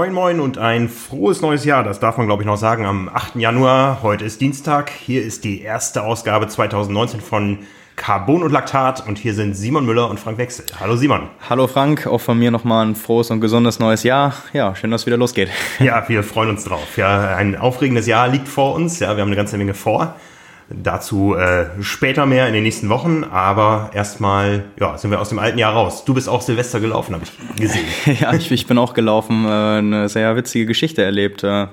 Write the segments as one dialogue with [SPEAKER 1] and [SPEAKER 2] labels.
[SPEAKER 1] Moin Moin und ein frohes neues Jahr, das darf man glaube ich noch sagen, am 8. Januar. Heute ist Dienstag, hier ist die erste Ausgabe 2019 von Carbon und Laktat und hier sind Simon Müller und Frank Wechsel. Hallo Simon.
[SPEAKER 2] Hallo Frank, auch von mir nochmal ein frohes und gesundes neues Jahr. Ja, schön, dass es wieder losgeht.
[SPEAKER 1] Ja, wir freuen uns drauf. Ja, ein aufregendes Jahr liegt vor uns. Ja, wir haben eine ganze Menge vor. Dazu äh, später mehr in den nächsten Wochen, aber erstmal ja, sind wir aus dem alten Jahr raus. Du bist auch Silvester gelaufen, habe ich gesehen.
[SPEAKER 2] ja, ich, ich, bin auch gelaufen, äh, eine sehr witzige Geschichte erlebt. Äh,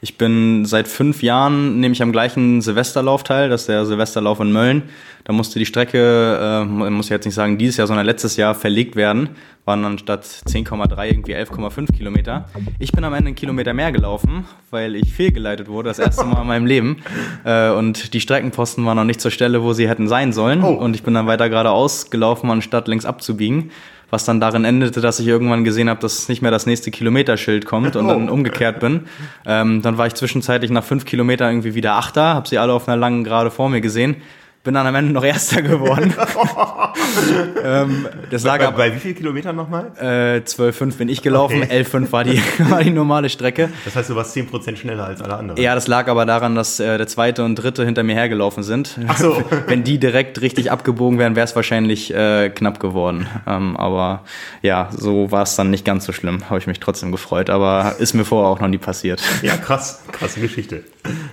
[SPEAKER 2] ich bin seit fünf Jahren, nehme ich am gleichen Silvesterlauf teil, das ist der Silvesterlauf in Mölln. Da musste die Strecke, äh, muss ich jetzt nicht sagen dieses Jahr, sondern letztes Jahr verlegt werden. Waren dann statt 10,3 irgendwie 11,5 Kilometer. Ich bin am Ende einen Kilometer mehr gelaufen, weil ich fehlgeleitet wurde, das erste Mal in meinem Leben. Äh, und die Streckenposten waren noch nicht zur Stelle, wo sie hätten sein sollen. Oh. Und ich bin dann weiter geradeaus gelaufen, anstatt links abzubiegen was dann darin endete, dass ich irgendwann gesehen habe, dass nicht mehr das nächste Kilometerschild kommt und dann oh. umgekehrt bin. Ähm, dann war ich zwischenzeitlich nach fünf Kilometern irgendwie wieder Achter, habe sie alle auf einer langen Gerade vor mir gesehen bin dann am Ende noch Erster geworden.
[SPEAKER 1] ähm, das lag bei, bei, wie viel Kilometern nochmal?
[SPEAKER 2] Äh, 12,5 bin ich gelaufen, okay. 11,5 war die, war die normale Strecke.
[SPEAKER 1] Das heißt, du warst 10% schneller als alle anderen?
[SPEAKER 2] Ja, das lag aber daran, dass äh, der zweite und dritte hinter mir hergelaufen sind.
[SPEAKER 1] Ach so.
[SPEAKER 2] Wenn die direkt richtig abgebogen wären, wäre es wahrscheinlich äh, knapp geworden. Ähm, aber ja, so war es dann nicht ganz so schlimm. Habe ich mich trotzdem gefreut, aber ist mir vorher auch noch nie passiert.
[SPEAKER 1] Ja, krass, krasse Geschichte.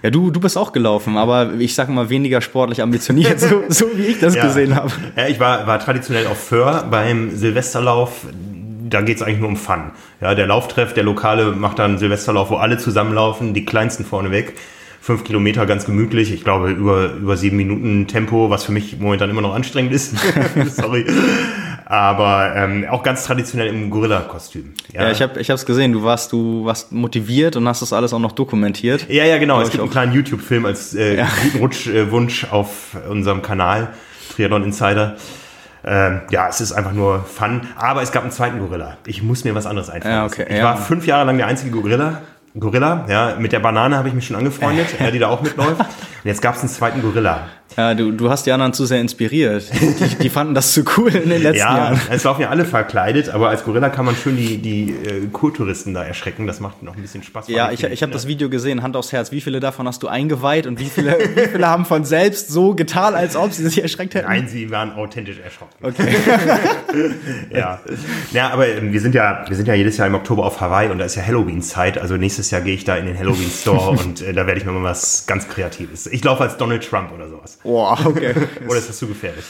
[SPEAKER 2] Ja, du, du bist auch gelaufen, aber ich sag mal weniger sportlich ambitioniert, so, so wie ich das ja. gesehen habe.
[SPEAKER 1] Ja, ich war, war traditionell auf Föhr beim Silvesterlauf. Da geht es eigentlich nur um Fun. Ja, der Lauftreff, der Lokale macht dann Silvesterlauf, wo alle zusammenlaufen, die kleinsten vorne weg fünf Kilometer ganz gemütlich. Ich glaube, über, über sieben Minuten Tempo, was für mich momentan immer noch anstrengend ist. Sorry. Aber ähm, auch ganz traditionell im Gorilla-Kostüm.
[SPEAKER 2] Ja, ja ich habe es gesehen. Du warst, du warst motiviert und hast das alles auch noch dokumentiert.
[SPEAKER 1] Ja, ja, genau. Es gibt einen kleinen YouTube-Film als äh, ja. guten Rutschwunsch äh, auf unserem Kanal, Triathlon Insider. Ähm, ja, es ist einfach nur Fun. Aber es gab einen zweiten Gorilla. Ich muss mir was anderes einfallen.
[SPEAKER 2] Ja, okay.
[SPEAKER 1] Ich war fünf Jahre lang der einzige Gorilla Gorilla, ja, mit der Banane habe ich mich schon angefreundet, ja, die da auch mitläuft. Und jetzt gab es einen zweiten Gorilla.
[SPEAKER 2] Ja, du, du hast die anderen zu sehr inspiriert. Die, die fanden das zu cool in den letzten ja, Jahren.
[SPEAKER 1] Es laufen ja alle verkleidet, aber als Gorilla kann man schön die, die äh, Kurtouristen da erschrecken. Das macht noch ein bisschen Spaß.
[SPEAKER 2] Ja, ich, ich habe das Video gesehen, Hand aufs Herz. Wie viele davon hast du eingeweiht und wie viele, wie viele haben von selbst so getan, als ob sie sich erschreckt hätten?
[SPEAKER 1] Nein, sie waren authentisch erschrocken. Okay. ja. ja, aber ähm, wir sind ja, wir sind ja jedes Jahr im Oktober auf Hawaii und da ist ja Halloween-Zeit. Also nächstes Jahr gehe ich da in den Halloween-Store und äh, da werde ich mir mal was ganz Kreatives. Ich laufe als Donald Trump oder sowas.
[SPEAKER 2] Boah, okay.
[SPEAKER 1] Oder ist das zu gefährlich?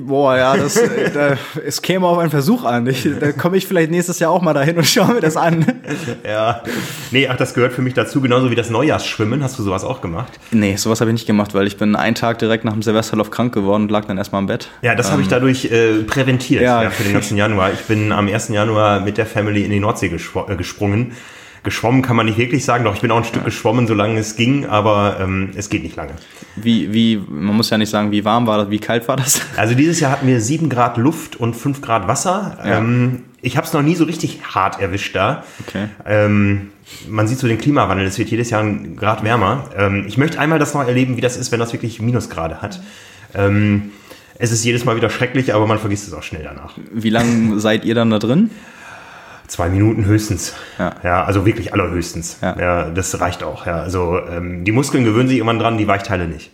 [SPEAKER 2] Boah, ja, das, äh, da, es käme auf einen Versuch an. Ich, da komme ich vielleicht nächstes Jahr auch mal dahin und schaue mir das an.
[SPEAKER 1] Ja. Nee, ach, das gehört für mich dazu, genauso wie das Neujahrsschwimmen. Hast du sowas auch gemacht?
[SPEAKER 2] Nee, sowas habe ich nicht gemacht, weil ich bin einen Tag direkt nach dem Silvesterlauf krank geworden und lag dann erstmal im Bett.
[SPEAKER 1] Ja, das ähm, habe ich dadurch äh, präventiert ja. ja. für den ganzen Januar. Ich bin am 1. Januar mit der Family in die Nordsee äh, gesprungen geschwommen kann man nicht wirklich sagen. Doch, ich bin auch ein Stück geschwommen, solange es ging, aber ähm, es geht nicht lange.
[SPEAKER 2] Wie, wie, man muss ja nicht sagen, wie warm war das, wie kalt war das?
[SPEAKER 1] Also dieses Jahr hatten wir sieben Grad Luft und fünf Grad Wasser. Ja. Ähm, ich habe es noch nie so richtig hart erwischt da. Okay. Ähm, man sieht so den Klimawandel, es wird jedes Jahr ein Grad wärmer. Ähm, ich möchte einmal das noch erleben, wie das ist, wenn das wirklich Minusgrade hat. Ähm, es ist jedes Mal wieder schrecklich, aber man vergisst es auch schnell danach.
[SPEAKER 2] Wie lange seid ihr dann da drin?
[SPEAKER 1] Zwei Minuten höchstens. Ja, ja also wirklich allerhöchstens. Ja. ja das reicht auch. Ja, also ähm, die Muskeln gewöhnen sich irgendwann dran, die Weichteile nicht.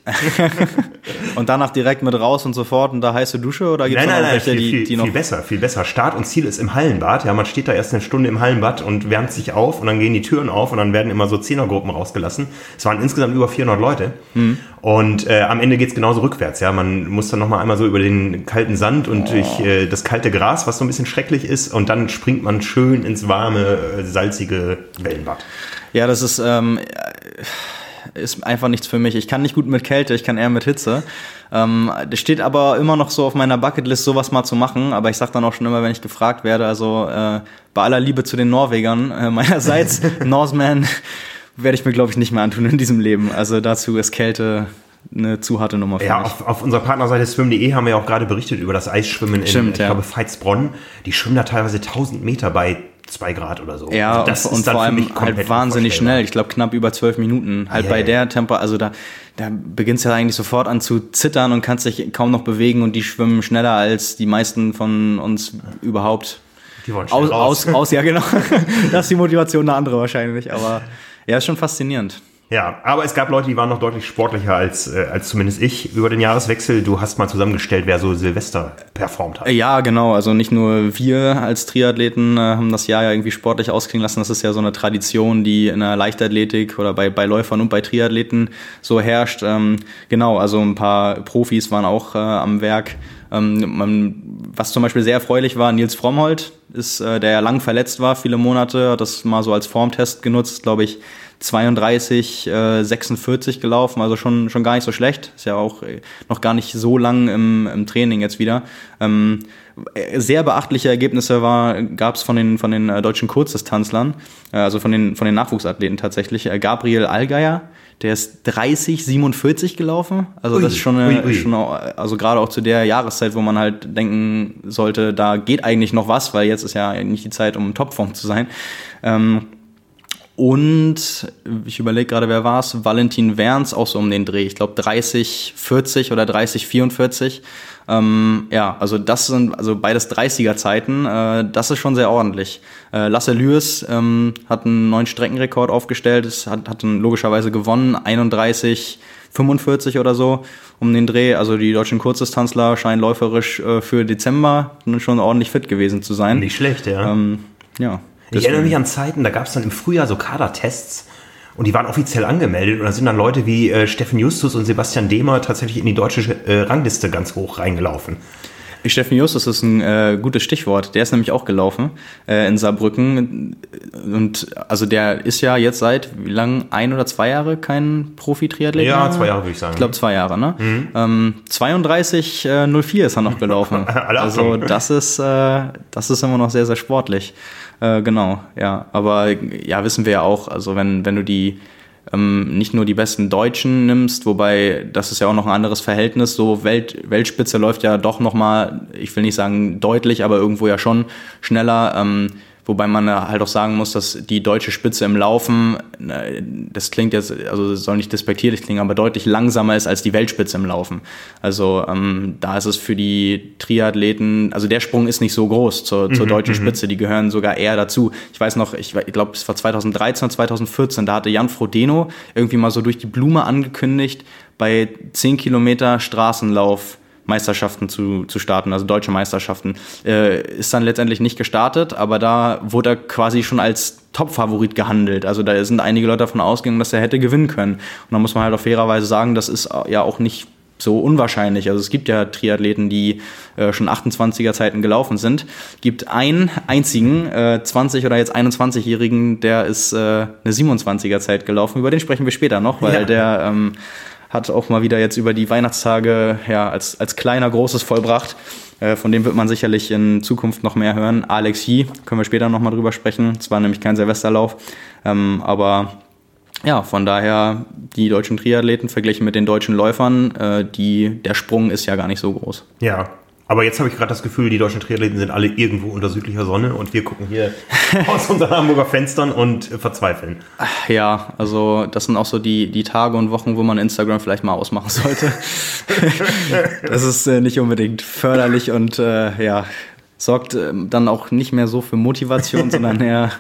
[SPEAKER 2] und danach direkt mit raus und sofort und da heiße Dusche oder
[SPEAKER 1] gibt es noch nein, viel, die, die noch viel besser, viel besser. Start und Ziel ist im Hallenbad. Ja, man steht da erst eine Stunde im Hallenbad und wärmt sich auf und dann gehen die Türen auf und dann werden immer so Zehnergruppen rausgelassen. Es waren insgesamt über 400 Leute. Mhm. Und äh, am Ende geht's genauso rückwärts. Ja, man muss dann noch mal einmal so über den kalten Sand und oh. durch äh, das kalte Gras, was so ein bisschen schrecklich ist, und dann springt man schön ins warme, äh, salzige Wellenbad.
[SPEAKER 2] Ja, das ist ähm, ist einfach nichts für mich. Ich kann nicht gut mit Kälte, ich kann eher mit Hitze. Ähm, das steht aber immer noch so auf meiner Bucketlist, sowas mal zu machen. Aber ich sag dann auch schon immer, wenn ich gefragt werde, also äh, bei aller Liebe zu den Norwegern äh, meinerseits, Norseman werde ich mir, glaube ich, nicht mehr antun in diesem Leben. Also dazu ist Kälte eine zu harte Nummer
[SPEAKER 1] für ja, mich. Auf, auf unserer Partnerseite swim.de haben wir ja auch gerade berichtet über das Eisschwimmen in, Stimmt, ich ja. glaube, Veitsbronn. Die schwimmen da teilweise 1000 Meter bei zwei Grad oder so.
[SPEAKER 2] Ja, also das und, und vor allem halt wahnsinnig schnell. Ich glaube knapp über zwölf Minuten. Halt yeah. bei der Tempo, also da, da beginnst du ja eigentlich sofort an zu zittern und kannst dich kaum noch bewegen und die schwimmen schneller als die meisten von uns überhaupt Die wollen aus, raus. aus, aus, ja genau. das ist die Motivation eine andere wahrscheinlich, aber ja, ist schon faszinierend.
[SPEAKER 1] Ja, aber es gab Leute, die waren noch deutlich sportlicher als, äh, als zumindest ich über den Jahreswechsel. Du hast mal zusammengestellt, wer so Silvester performt hat.
[SPEAKER 2] Ja, genau. Also nicht nur wir als Triathleten äh, haben das Jahr ja irgendwie sportlich ausklingen lassen. Das ist ja so eine Tradition, die in der Leichtathletik oder bei, bei Läufern und bei Triathleten so herrscht. Ähm, genau, also ein paar Profis waren auch äh, am Werk. Ähm, man, was zum Beispiel sehr erfreulich war, Nils Frommholt, ist, äh, der ja lang verletzt war, viele Monate, hat das mal so als Formtest genutzt, glaube ich, 32, äh, 46 gelaufen, also schon, schon gar nicht so schlecht. Ist ja auch äh, noch gar nicht so lang im, im Training jetzt wieder. Ähm, sehr beachtliche Ergebnisse gab es von den, von den äh, deutschen Kurzdistanzlern, äh, also von den, von den Nachwuchsathleten tatsächlich. Äh, Gabriel Allgeier, der ist 30, 47 gelaufen. Also ui, das ist schon, eine, ui, ui. schon auch, also gerade auch zu der Jahreszeit, wo man halt denken sollte, da geht eigentlich noch was, weil jetzt ist ja nicht die Zeit, um Topform zu sein. Ähm, und ich überlege gerade, wer war es? Valentin Werns, auch so um den Dreh. Ich glaube 30, 40 oder 30, 44. Ähm, ja, also das sind also beides 30er Zeiten. Äh, das ist schon sehr ordentlich. Äh, Lasse Lewis ähm, hat einen neuen Streckenrekord aufgestellt, es hat, hat logischerweise gewonnen, 31, 45 oder so um den Dreh. Also die deutschen Kurzdistanzler scheinen läuferisch äh, für Dezember schon ordentlich fit gewesen zu sein.
[SPEAKER 1] Nicht schlecht, ja. Ähm, ja. Ich erinnere mich an Zeiten, da gab es dann im Frühjahr so Kadertests und die waren offiziell angemeldet und da sind dann Leute wie äh, Steffen Justus und Sebastian Dehmer tatsächlich in die deutsche äh, Rangliste ganz hoch reingelaufen.
[SPEAKER 2] Steffen Justus ist ein äh, gutes Stichwort. Der ist nämlich auch gelaufen äh, in Saarbrücken. Und also der ist ja jetzt seit wie lang? Ein oder zwei Jahre kein Profi-Triathlet?
[SPEAKER 1] Ja, zwei Jahre würde ich sagen.
[SPEAKER 2] Ich glaube zwei Jahre, ne? Mhm. Ähm, 32 äh, 04 ist er noch gelaufen. also das ist, äh, das ist immer noch sehr, sehr sportlich. Äh, genau, ja. Aber ja, wissen wir ja auch, also wenn, wenn du die ähm, nicht nur die besten Deutschen nimmst, wobei das ist ja auch noch ein anderes Verhältnis. So Welt, Weltspitze läuft ja doch nochmal, ich will nicht sagen deutlich, aber irgendwo ja schon schneller. Ähm, Wobei man halt auch sagen muss, dass die deutsche Spitze im Laufen, äh, das klingt jetzt, also soll nicht despektierlich klingen, aber deutlich langsamer ist als die Weltspitze im Laufen. Also ähm, da ist es für die Triathleten, also der Sprung ist nicht so groß zur, zur mhm, deutschen mhm. Spitze, die gehören sogar eher dazu. Ich weiß noch, ich, ich glaube, es war 2013 oder 2014, da hatte Jan Frodeno irgendwie mal so durch die Blume angekündigt, bei 10 Kilometer Straßenlauf Meisterschaften zu, zu starten, also deutsche Meisterschaften. Äh, ist dann letztendlich nicht gestartet, aber da wurde er quasi schon als Top-Favorit gehandelt. Also da sind einige Leute davon ausgegangen, dass er hätte gewinnen können. Und da muss man halt auf fairerweise sagen, das ist ja auch nicht so unwahrscheinlich. Also es gibt ja Triathleten, die äh, schon 28er Zeiten gelaufen sind. Gibt einen einzigen, äh, 20 oder jetzt 21-Jährigen, der ist äh, eine 27er Zeit gelaufen. Über den sprechen wir später noch, weil ja. der ähm, hat auch mal wieder jetzt über die Weihnachtstage ja, als, als kleiner Großes vollbracht. Äh, von dem wird man sicherlich in Zukunft noch mehr hören. Alex Yee, können wir später nochmal drüber sprechen. Es war nämlich kein Silvesterlauf. Ähm, aber ja, von daher die deutschen Triathleten verglichen mit den deutschen Läufern, äh, die, der Sprung ist ja gar nicht so groß.
[SPEAKER 1] Ja, aber jetzt habe ich gerade das Gefühl, die deutschen Triathleten sind alle irgendwo unter südlicher Sonne und wir gucken hier aus unseren Hamburger Fenstern und verzweifeln.
[SPEAKER 2] Ja, also das sind auch so die, die Tage und Wochen, wo man Instagram vielleicht mal ausmachen sollte. das ist äh, nicht unbedingt förderlich und äh, ja, sorgt äh, dann auch nicht mehr so für Motivation, sondern eher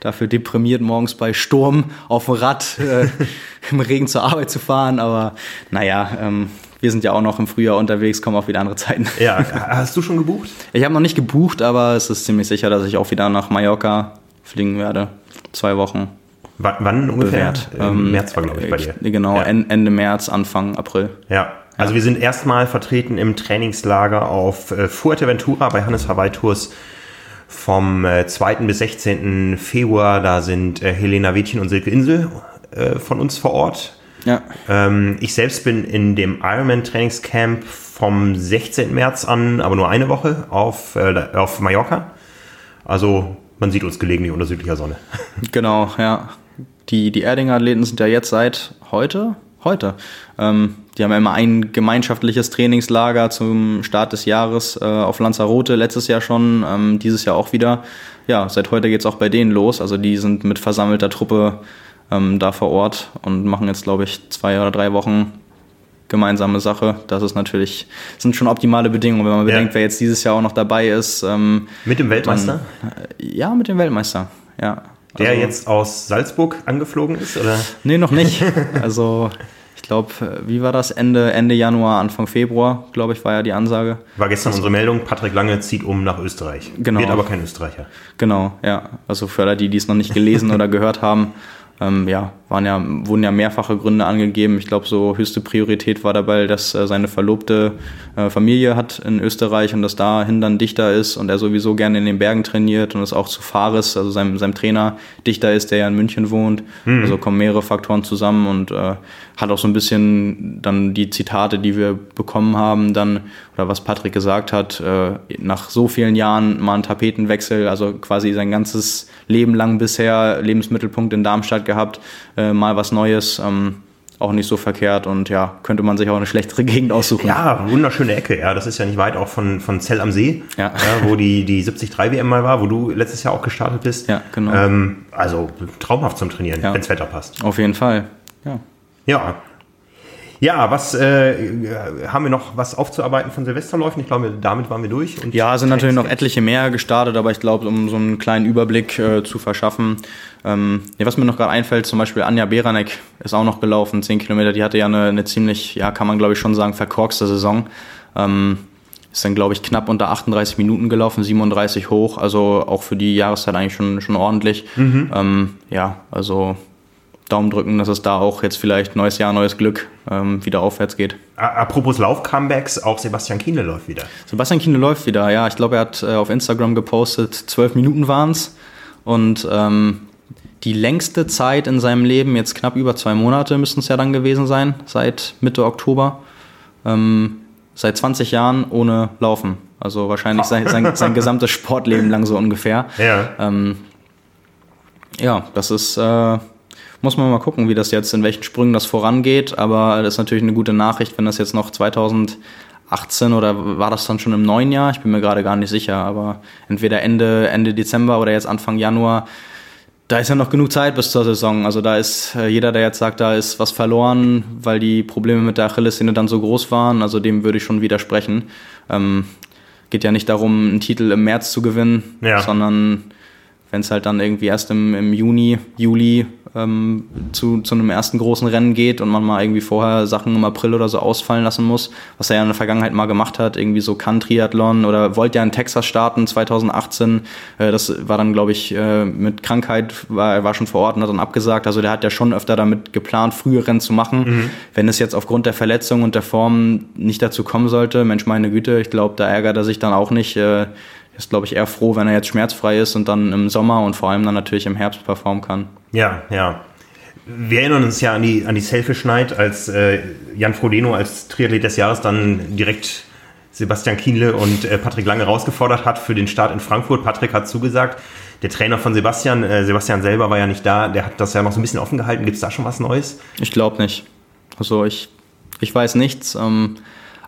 [SPEAKER 2] dafür deprimiert, morgens bei Sturm auf dem Rad äh, im Regen zur Arbeit zu fahren. Aber naja, ähm, wir sind ja auch noch im Frühjahr unterwegs, kommen auch wieder andere Zeiten.
[SPEAKER 1] Ja, hast du schon gebucht?
[SPEAKER 2] Ich habe noch nicht gebucht, aber es ist ziemlich sicher, dass ich auch wieder nach Mallorca fliegen werde. Zwei Wochen.
[SPEAKER 1] W wann ungefähr? Ähm, März war, glaube ich, bei dir.
[SPEAKER 2] Genau, ja. Ende März, Anfang April.
[SPEAKER 1] Ja, also ja. wir sind erstmal vertreten im Trainingslager auf äh, Fuerteventura bei Hannes Hawaii Tours vom 2. Äh, bis 16. Februar. Da sind äh, Helena Wädchen und Silke Insel von uns vor Ort. Ja. Ähm, ich selbst bin in dem Ironman Trainingscamp vom 16. März an, aber nur eine Woche auf, äh, auf Mallorca. Also man sieht uns gelegentlich unter südlicher Sonne.
[SPEAKER 2] Genau, ja. Die, die Erdinger Athleten sind ja jetzt seit heute, heute. Ähm, die haben ja immer ein gemeinschaftliches Trainingslager zum Start des Jahres äh, auf Lanzarote, letztes Jahr schon, ähm, dieses Jahr auch wieder. Ja, seit heute geht es auch bei denen los. Also die sind mit versammelter Truppe ähm, da vor Ort und machen jetzt, glaube ich, zwei oder drei Wochen gemeinsame Sache. Das ist natürlich, sind schon optimale Bedingungen, wenn man bedenkt, ja. wer jetzt dieses Jahr auch noch dabei ist. Ähm,
[SPEAKER 1] mit dem Weltmeister?
[SPEAKER 2] Dann, äh, ja, mit dem Weltmeister, ja.
[SPEAKER 1] Der also, jetzt aus Salzburg angeflogen ist, oder?
[SPEAKER 2] Nee, noch nicht. Also ich glaube, wie war das? Ende, Ende Januar, Anfang Februar, glaube ich, war ja die Ansage.
[SPEAKER 1] War gestern unsere Meldung, Patrick Lange zieht um nach Österreich.
[SPEAKER 2] Genau.
[SPEAKER 1] Wird aber kein Österreicher.
[SPEAKER 2] Genau, ja. Also für alle, die, die es noch nicht gelesen oder gehört haben, ähm, ja, waren ja, wurden ja mehrfache Gründe angegeben. Ich glaube, so höchste Priorität war dabei, dass äh, seine Verlobte äh, Familie hat in Österreich und dass dahin dann Dichter ist und er sowieso gerne in den Bergen trainiert und es auch zu Fares, also seinem, seinem Trainer, Dichter ist, der ja in München wohnt. Mhm. Also kommen mehrere Faktoren zusammen und äh, hat auch so ein bisschen dann die Zitate, die wir bekommen haben, dann, oder was Patrick gesagt hat, äh, nach so vielen Jahren mal einen Tapetenwechsel, also quasi sein ganzes Leben lang bisher Lebensmittelpunkt in Darmstadt gehabt, äh, mal was Neues. Ähm, auch nicht so verkehrt und ja, könnte man sich auch eine schlechtere Gegend aussuchen.
[SPEAKER 1] Ja, wunderschöne Ecke, ja. Das ist ja nicht weit auch von, von Zell am See, ja. ja wo die, die 73 WM mal war, wo du letztes Jahr auch gestartet bist.
[SPEAKER 2] Ja, genau.
[SPEAKER 1] Ähm, also traumhaft zum Trainieren, ja. wenns Wetter passt.
[SPEAKER 2] Auf jeden Fall, ja.
[SPEAKER 1] Ja, ja, was äh, haben wir noch was aufzuarbeiten von Silvesterläufen? Ich glaube, damit waren wir durch.
[SPEAKER 2] ja, sind natürlich noch etliche mehr gestartet, aber ich glaube, um so einen kleinen Überblick äh, zu verschaffen. Ähm, ja, was mir noch gerade einfällt, zum Beispiel Anja Beranek ist auch noch gelaufen, 10 Kilometer. Die hatte ja eine, eine ziemlich, ja, kann man glaube ich schon sagen, verkorkste Saison. Ähm, ist dann, glaube ich, knapp unter 38 Minuten gelaufen, 37 hoch, also auch für die Jahreszeit eigentlich schon, schon ordentlich. Mhm. Ähm, ja, also Daumen drücken, dass es da auch jetzt vielleicht neues Jahr, neues Glück ähm, wieder aufwärts geht.
[SPEAKER 1] Apropos Lauf-Comebacks, auch Sebastian Kiene läuft wieder.
[SPEAKER 2] Sebastian Kiene läuft wieder, ja. Ich glaube, er hat äh, auf Instagram gepostet, zwölf Minuten waren es. Und ähm, die längste Zeit in seinem Leben, jetzt knapp über zwei Monate müssten es ja dann gewesen sein, seit Mitte Oktober. Ähm, seit 20 Jahren ohne Laufen. Also wahrscheinlich sein, sein, sein gesamtes Sportleben lang so ungefähr.
[SPEAKER 1] Ja,
[SPEAKER 2] ähm, ja das ist... Äh, muss man mal gucken, wie das jetzt, in welchen Sprüngen das vorangeht. Aber das ist natürlich eine gute Nachricht, wenn das jetzt noch 2018 oder war das dann schon im neuen Jahr? Ich bin mir gerade gar nicht sicher. Aber entweder Ende, Ende Dezember oder jetzt Anfang Januar. Da ist ja noch genug Zeit bis zur Saison. Also da ist äh, jeder, der jetzt sagt, da ist was verloren, weil die Probleme mit der Achillessehne dann so groß waren. Also dem würde ich schon widersprechen. Ähm, geht ja nicht darum, einen Titel im März zu gewinnen, ja. sondern wenn es halt dann irgendwie erst im, im Juni, Juli ähm, zu, zu einem ersten großen Rennen geht und man mal irgendwie vorher Sachen im April oder so ausfallen lassen muss, was er ja in der Vergangenheit mal gemacht hat, irgendwie so Kann-Triathlon oder wollte ja in Texas starten 2018. Äh, das war dann, glaube ich, äh, mit Krankheit, war, er war schon vor Ort und hat dann abgesagt. Also der hat ja schon öfter damit geplant, frühe Rennen zu machen. Mhm. Wenn es jetzt aufgrund der Verletzung und der Form nicht dazu kommen sollte, Mensch, meine Güte, ich glaube, da ärgert er sich dann auch nicht. Äh, ist, glaube ich, eher froh, wenn er jetzt schmerzfrei ist und dann im Sommer und vor allem dann natürlich im Herbst performen kann.
[SPEAKER 1] Ja, ja. Wir erinnern uns ja an die, an die Selfish Night, als äh, Jan Frodeno als Triathlet des Jahres dann direkt Sebastian Kienle und äh, Patrick Lange rausgefordert hat für den Start in Frankfurt. Patrick hat zugesagt. Der Trainer von Sebastian, äh, Sebastian selber war ja nicht da, der hat das ja noch so ein bisschen offen gehalten. Gibt es da schon was Neues?
[SPEAKER 2] Ich glaube nicht. Also ich, ich weiß nichts. Ähm,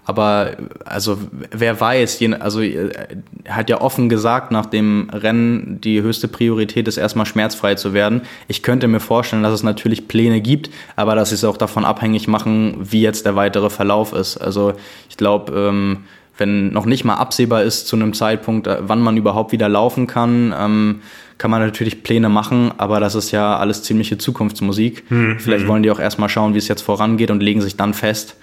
[SPEAKER 2] aber also wer weiß, also er hat ja offen gesagt nach dem Rennen, die höchste Priorität ist erstmal schmerzfrei zu werden. Ich könnte mir vorstellen, dass es natürlich Pläne gibt, aber dass sie es auch davon abhängig machen, wie jetzt der weitere Verlauf ist. Also ich glaube, ähm, wenn noch nicht mal absehbar ist zu einem Zeitpunkt, äh, wann man überhaupt wieder laufen kann, ähm, kann man natürlich Pläne machen, aber das ist ja alles ziemliche Zukunftsmusik. Hm, Vielleicht hm. wollen die auch erstmal schauen, wie es jetzt vorangeht und legen sich dann fest.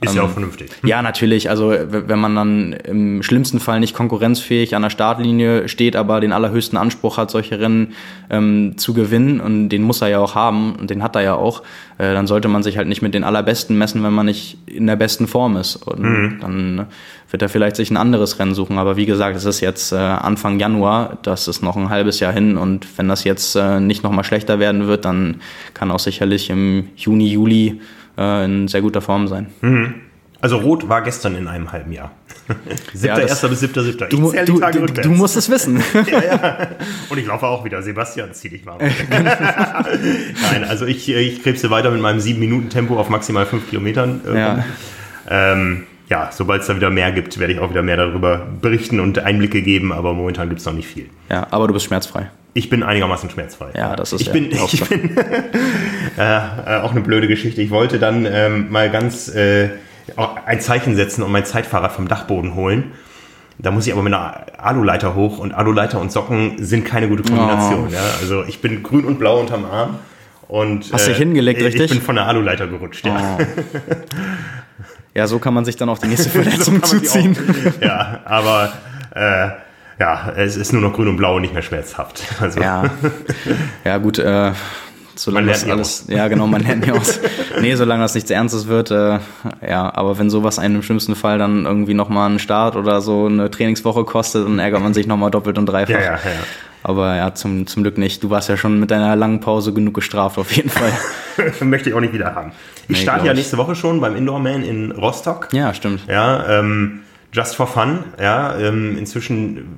[SPEAKER 1] Ist ähm, ja auch vernünftig.
[SPEAKER 2] Ja, natürlich. Also wenn man dann im schlimmsten Fall nicht konkurrenzfähig an der Startlinie steht, aber den allerhöchsten Anspruch hat, solche Rennen ähm, zu gewinnen und den muss er ja auch haben und den hat er ja auch, äh, dann sollte man sich halt nicht mit den allerbesten messen, wenn man nicht in der besten Form ist. Und mhm. dann wird er vielleicht sich ein anderes Rennen suchen. Aber wie gesagt, es ist jetzt äh, Anfang Januar, das ist noch ein halbes Jahr hin und wenn das jetzt äh, nicht nochmal schlechter werden wird, dann kann auch sicherlich im Juni, Juli äh, in sehr guter Form sein.
[SPEAKER 1] Mhm. Also Rot war gestern in einem halben Jahr. Siebter, erster bis siebter, siebter.
[SPEAKER 2] Ich du, die Tage du, du musst es wissen.
[SPEAKER 1] ja, ja. Und ich laufe auch wieder. Sebastian, zieh dich warm. Nein, also ich, ich krebse weiter mit meinem sieben Minuten Tempo auf maximal fünf Kilometern.
[SPEAKER 2] Ja.
[SPEAKER 1] Ähm, ja, sobald es da wieder mehr gibt, werde ich auch wieder mehr darüber berichten und Einblicke geben, aber momentan gibt es noch nicht viel.
[SPEAKER 2] Ja, aber du bist schmerzfrei.
[SPEAKER 1] Ich bin einigermaßen schmerzfrei.
[SPEAKER 2] Ja, das ist
[SPEAKER 1] ich bin, ich bin äh, auch eine blöde Geschichte. Ich wollte dann ähm, mal ganz äh, ein Zeichen setzen und mein Zeitfahrrad vom Dachboden holen. Da muss ich aber mit einer Aluleiter hoch und Aluleiter und Socken sind keine gute Kombination. Oh. Ja? Also ich bin grün und blau unterm Arm. Und,
[SPEAKER 2] Hast du dich äh, hingelegt, richtig?
[SPEAKER 1] Ich bin von der Aluleiter gerutscht, ja. Oh.
[SPEAKER 2] Ja, so kann man sich dann auch die nächste Verletzung so zuziehen.
[SPEAKER 1] Auch, ja, aber äh, ja, es ist nur noch grün und blau und nicht mehr schmerzhaft.
[SPEAKER 2] Also. Ja. ja, gut, äh, solange man das alles, aus. ja genau, man lernt nicht aus. Nee, solange das nichts Ernstes wird, äh, ja, aber wenn sowas einen im schlimmsten Fall dann irgendwie nochmal einen Start oder so eine Trainingswoche kostet, dann ärgert man sich nochmal doppelt und dreifach. Ja, ja, ja. Aber ja, zum, zum Glück nicht. Du warst ja schon mit deiner langen Pause genug gestraft, auf jeden Fall.
[SPEAKER 1] Möchte ich auch nicht wieder haben. Ich nee, starte ja nächste Woche schon beim Indoor Man in Rostock.
[SPEAKER 2] Ja, stimmt.
[SPEAKER 1] Ja, ähm, just for fun. Ja, ähm, inzwischen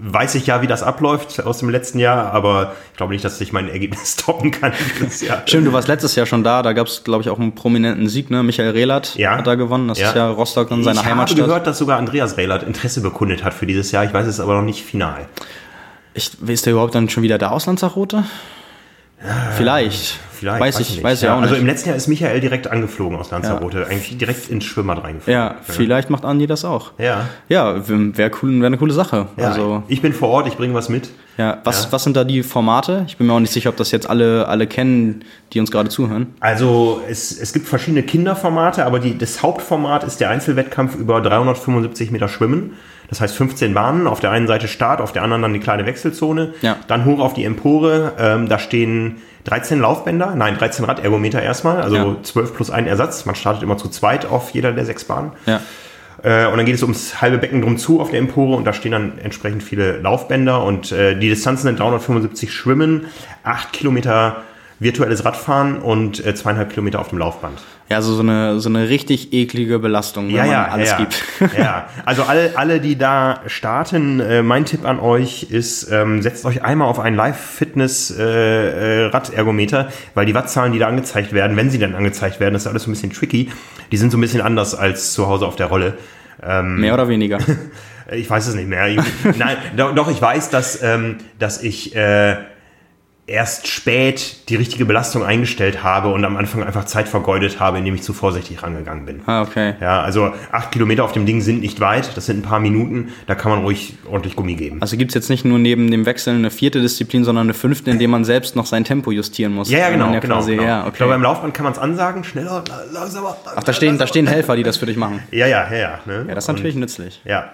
[SPEAKER 1] weiß ich ja, wie das abläuft aus dem letzten Jahr, aber ich glaube nicht, dass ich mein Ergebnis toppen kann
[SPEAKER 2] dieses Jahr. Stimmt, du warst letztes Jahr schon da. Da gab es, glaube ich, auch einen prominenten Sieg. Ne? Michael Rehlert
[SPEAKER 1] ja.
[SPEAKER 2] hat da gewonnen. Das ja. ist ja Rostock in seiner Heimatstadt.
[SPEAKER 1] Ich habe gehört, dass sogar Andreas Rehlert Interesse bekundet hat für dieses Jahr. Ich weiß es aber noch nicht final.
[SPEAKER 2] Ich, ist der überhaupt dann schon wieder der Auslandsachrote? Vielleicht. Vielleicht. Weiß, ich, nicht. weiß
[SPEAKER 1] ja,
[SPEAKER 2] auch
[SPEAKER 1] nicht. Also im letzten Jahr ist Michael direkt angeflogen aus Lanzarote. Ja. Eigentlich direkt ins Schwimmbad reingeflogen.
[SPEAKER 2] Ja, ja, vielleicht macht Andi das auch.
[SPEAKER 1] Ja.
[SPEAKER 2] Ja, wäre cool, wär eine coole Sache.
[SPEAKER 1] Ja,
[SPEAKER 2] also,
[SPEAKER 1] ich bin vor Ort, ich bringe was mit.
[SPEAKER 2] Ja, was, ja. was sind da die Formate? Ich bin mir auch nicht sicher, ob das jetzt alle, alle kennen, die uns gerade zuhören.
[SPEAKER 1] Also es, es gibt verschiedene Kinderformate, aber die, das Hauptformat ist der Einzelwettkampf über 375 Meter Schwimmen. Das heißt 15 Bahnen, auf der einen Seite Start, auf der anderen dann die kleine Wechselzone. Ja. Dann hoch auf die Empore, ähm, da stehen 13 Laufbänder, nein, 13 Radergometer erstmal, also ja. 12 plus ein Ersatz. Man startet immer zu zweit auf jeder der sechs Bahnen. Ja. Äh, und dann geht es ums halbe Becken drum zu auf der Empore und da stehen dann entsprechend viele Laufbänder und äh, die Distanzen sind 375 Schwimmen, 8 Kilometer virtuelles Radfahren und äh, zweieinhalb Kilometer auf dem Laufband.
[SPEAKER 2] Ja, also so eine, so eine richtig eklige Belastung, wenn
[SPEAKER 1] ja,
[SPEAKER 2] man
[SPEAKER 1] ja,
[SPEAKER 2] alles
[SPEAKER 1] ja,
[SPEAKER 2] gibt.
[SPEAKER 1] Ja, also alle, alle, die da starten, äh, mein Tipp an euch ist, ähm, setzt euch einmal auf einen Live-Fitness-Radergometer, äh, äh weil die Wattzahlen, die da angezeigt werden, wenn sie dann angezeigt werden, das ist alles so ein bisschen tricky, die sind so ein bisschen anders als zu Hause auf der Rolle.
[SPEAKER 2] Ähm, mehr oder weniger?
[SPEAKER 1] ich weiß es nicht mehr. Nein, doch, doch, ich weiß, dass, ähm, dass ich äh, erst spät die richtige Belastung eingestellt habe und am Anfang einfach Zeit vergeudet habe, indem ich zu vorsichtig rangegangen bin.
[SPEAKER 2] Ah, okay.
[SPEAKER 1] Ja, also acht Kilometer auf dem Ding sind nicht weit, das sind ein paar Minuten, da kann man ruhig ordentlich Gummi geben.
[SPEAKER 2] Also gibt es jetzt nicht nur neben dem Wechseln eine vierte Disziplin, sondern eine fünfte, in der man selbst noch sein Tempo justieren muss.
[SPEAKER 1] Ja, ja genau, ja genau, quasi,
[SPEAKER 2] genau.
[SPEAKER 1] Ja, okay. Ich glaube, beim Laufband kann man es ansagen, schneller, langsamer.
[SPEAKER 2] Ach, da stehen, da stehen Helfer, die das für dich machen.
[SPEAKER 1] Ja, ja, ja, ja. Ne?
[SPEAKER 2] Ja, das ist natürlich und, nützlich.
[SPEAKER 1] Ja,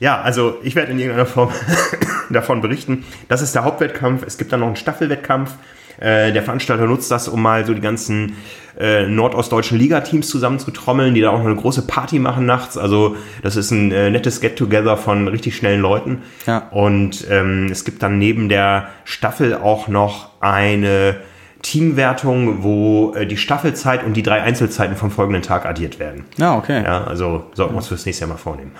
[SPEAKER 1] ja, also ich werde in irgendeiner Form davon berichten. Das ist der Hauptwettkampf. Es gibt dann noch einen Staffelwettkampf. Äh, der Veranstalter nutzt das, um mal so die ganzen äh, nordostdeutschen Ligateams zusammenzutrommeln, die da auch noch eine große Party machen nachts. Also das ist ein äh, nettes Get-Together von richtig schnellen Leuten. Ja. Und ähm, es gibt dann neben der Staffel auch noch eine Teamwertung, wo äh, die Staffelzeit und die drei Einzelzeiten vom folgenden Tag addiert werden.
[SPEAKER 2] Ja, okay.
[SPEAKER 1] Ja, also sollten wir uns fürs nächste Jahr mal vornehmen.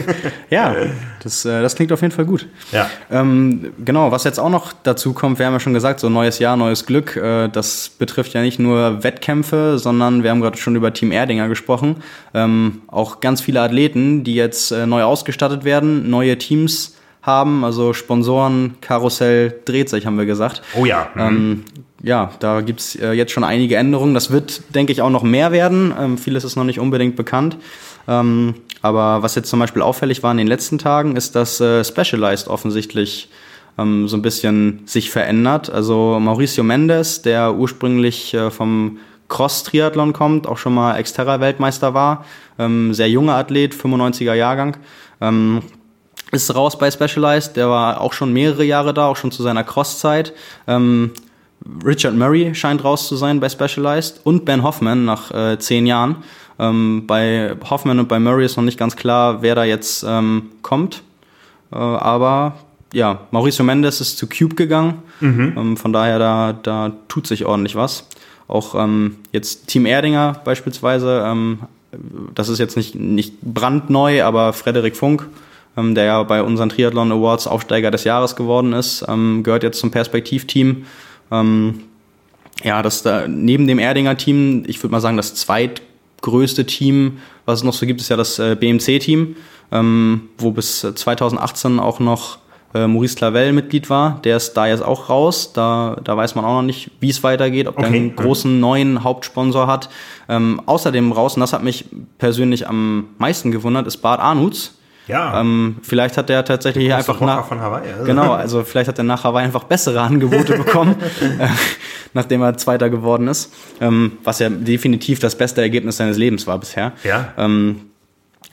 [SPEAKER 2] ja, das, äh, das klingt auf jeden Fall gut.
[SPEAKER 1] Ja.
[SPEAKER 2] Ähm, genau, was jetzt auch noch dazu kommt, wir haben ja schon gesagt, so neues Jahr, neues Glück, äh, das betrifft ja nicht nur Wettkämpfe, sondern wir haben gerade schon über Team Erdinger gesprochen. Ähm, auch ganz viele Athleten, die jetzt äh, neu ausgestattet werden, neue Teams haben, also Sponsoren, Karussell dreht sich, haben wir gesagt.
[SPEAKER 1] Oh ja.
[SPEAKER 2] Mhm. Ähm, ja, da gibt's äh, jetzt schon einige Änderungen. Das wird, denke ich, auch noch mehr werden. Ähm, vieles ist noch nicht unbedingt bekannt. Ähm, aber was jetzt zum Beispiel auffällig war in den letzten Tagen, ist, dass äh, Specialized offensichtlich ähm, so ein bisschen sich verändert. Also Mauricio Mendes, der ursprünglich äh, vom Cross-Triathlon kommt, auch schon mal Exterra-Weltmeister war, ähm, sehr junger Athlet, 95er Jahrgang, ähm, ist raus bei Specialized. Der war auch schon mehrere Jahre da, auch schon zu seiner Cross-Zeit. Ähm, Richard Murray scheint raus zu sein bei Specialized und Ben Hoffman nach äh, zehn Jahren. Ähm, bei Hoffman und bei Murray ist noch nicht ganz klar, wer da jetzt ähm, kommt. Äh, aber ja, Mauricio Mendes ist zu Cube gegangen. Mhm. Ähm, von daher, da, da tut sich ordentlich was. Auch ähm, jetzt Team Erdinger beispielsweise, ähm, das ist jetzt nicht, nicht brandneu, aber Frederik Funk, ähm, der ja bei unseren Triathlon Awards Aufsteiger des Jahres geworden ist, gehört jetzt zum Perspektivteam. Ähm, ja, das da neben dem Erdinger Team, ich würde mal sagen, das zweit größte Team, was es noch so gibt, ist ja das äh, BMC-Team, ähm, wo bis 2018 auch noch äh, Maurice Clavel Mitglied war. Der ist da jetzt auch raus. Da, da weiß man auch noch nicht, wie es weitergeht, ob okay. der einen großen neuen Hauptsponsor hat. Ähm, außerdem raus, und das hat mich persönlich am meisten gewundert, ist Bart Arnutz. Ja. Ähm, vielleicht hat der tatsächlich einfach nach von Hawaii, also. genau, also vielleicht hat er nach Hawaii einfach bessere Angebote bekommen, äh, nachdem er Zweiter geworden ist, ähm, was ja definitiv das beste Ergebnis seines Lebens war bisher. Ja. Ähm,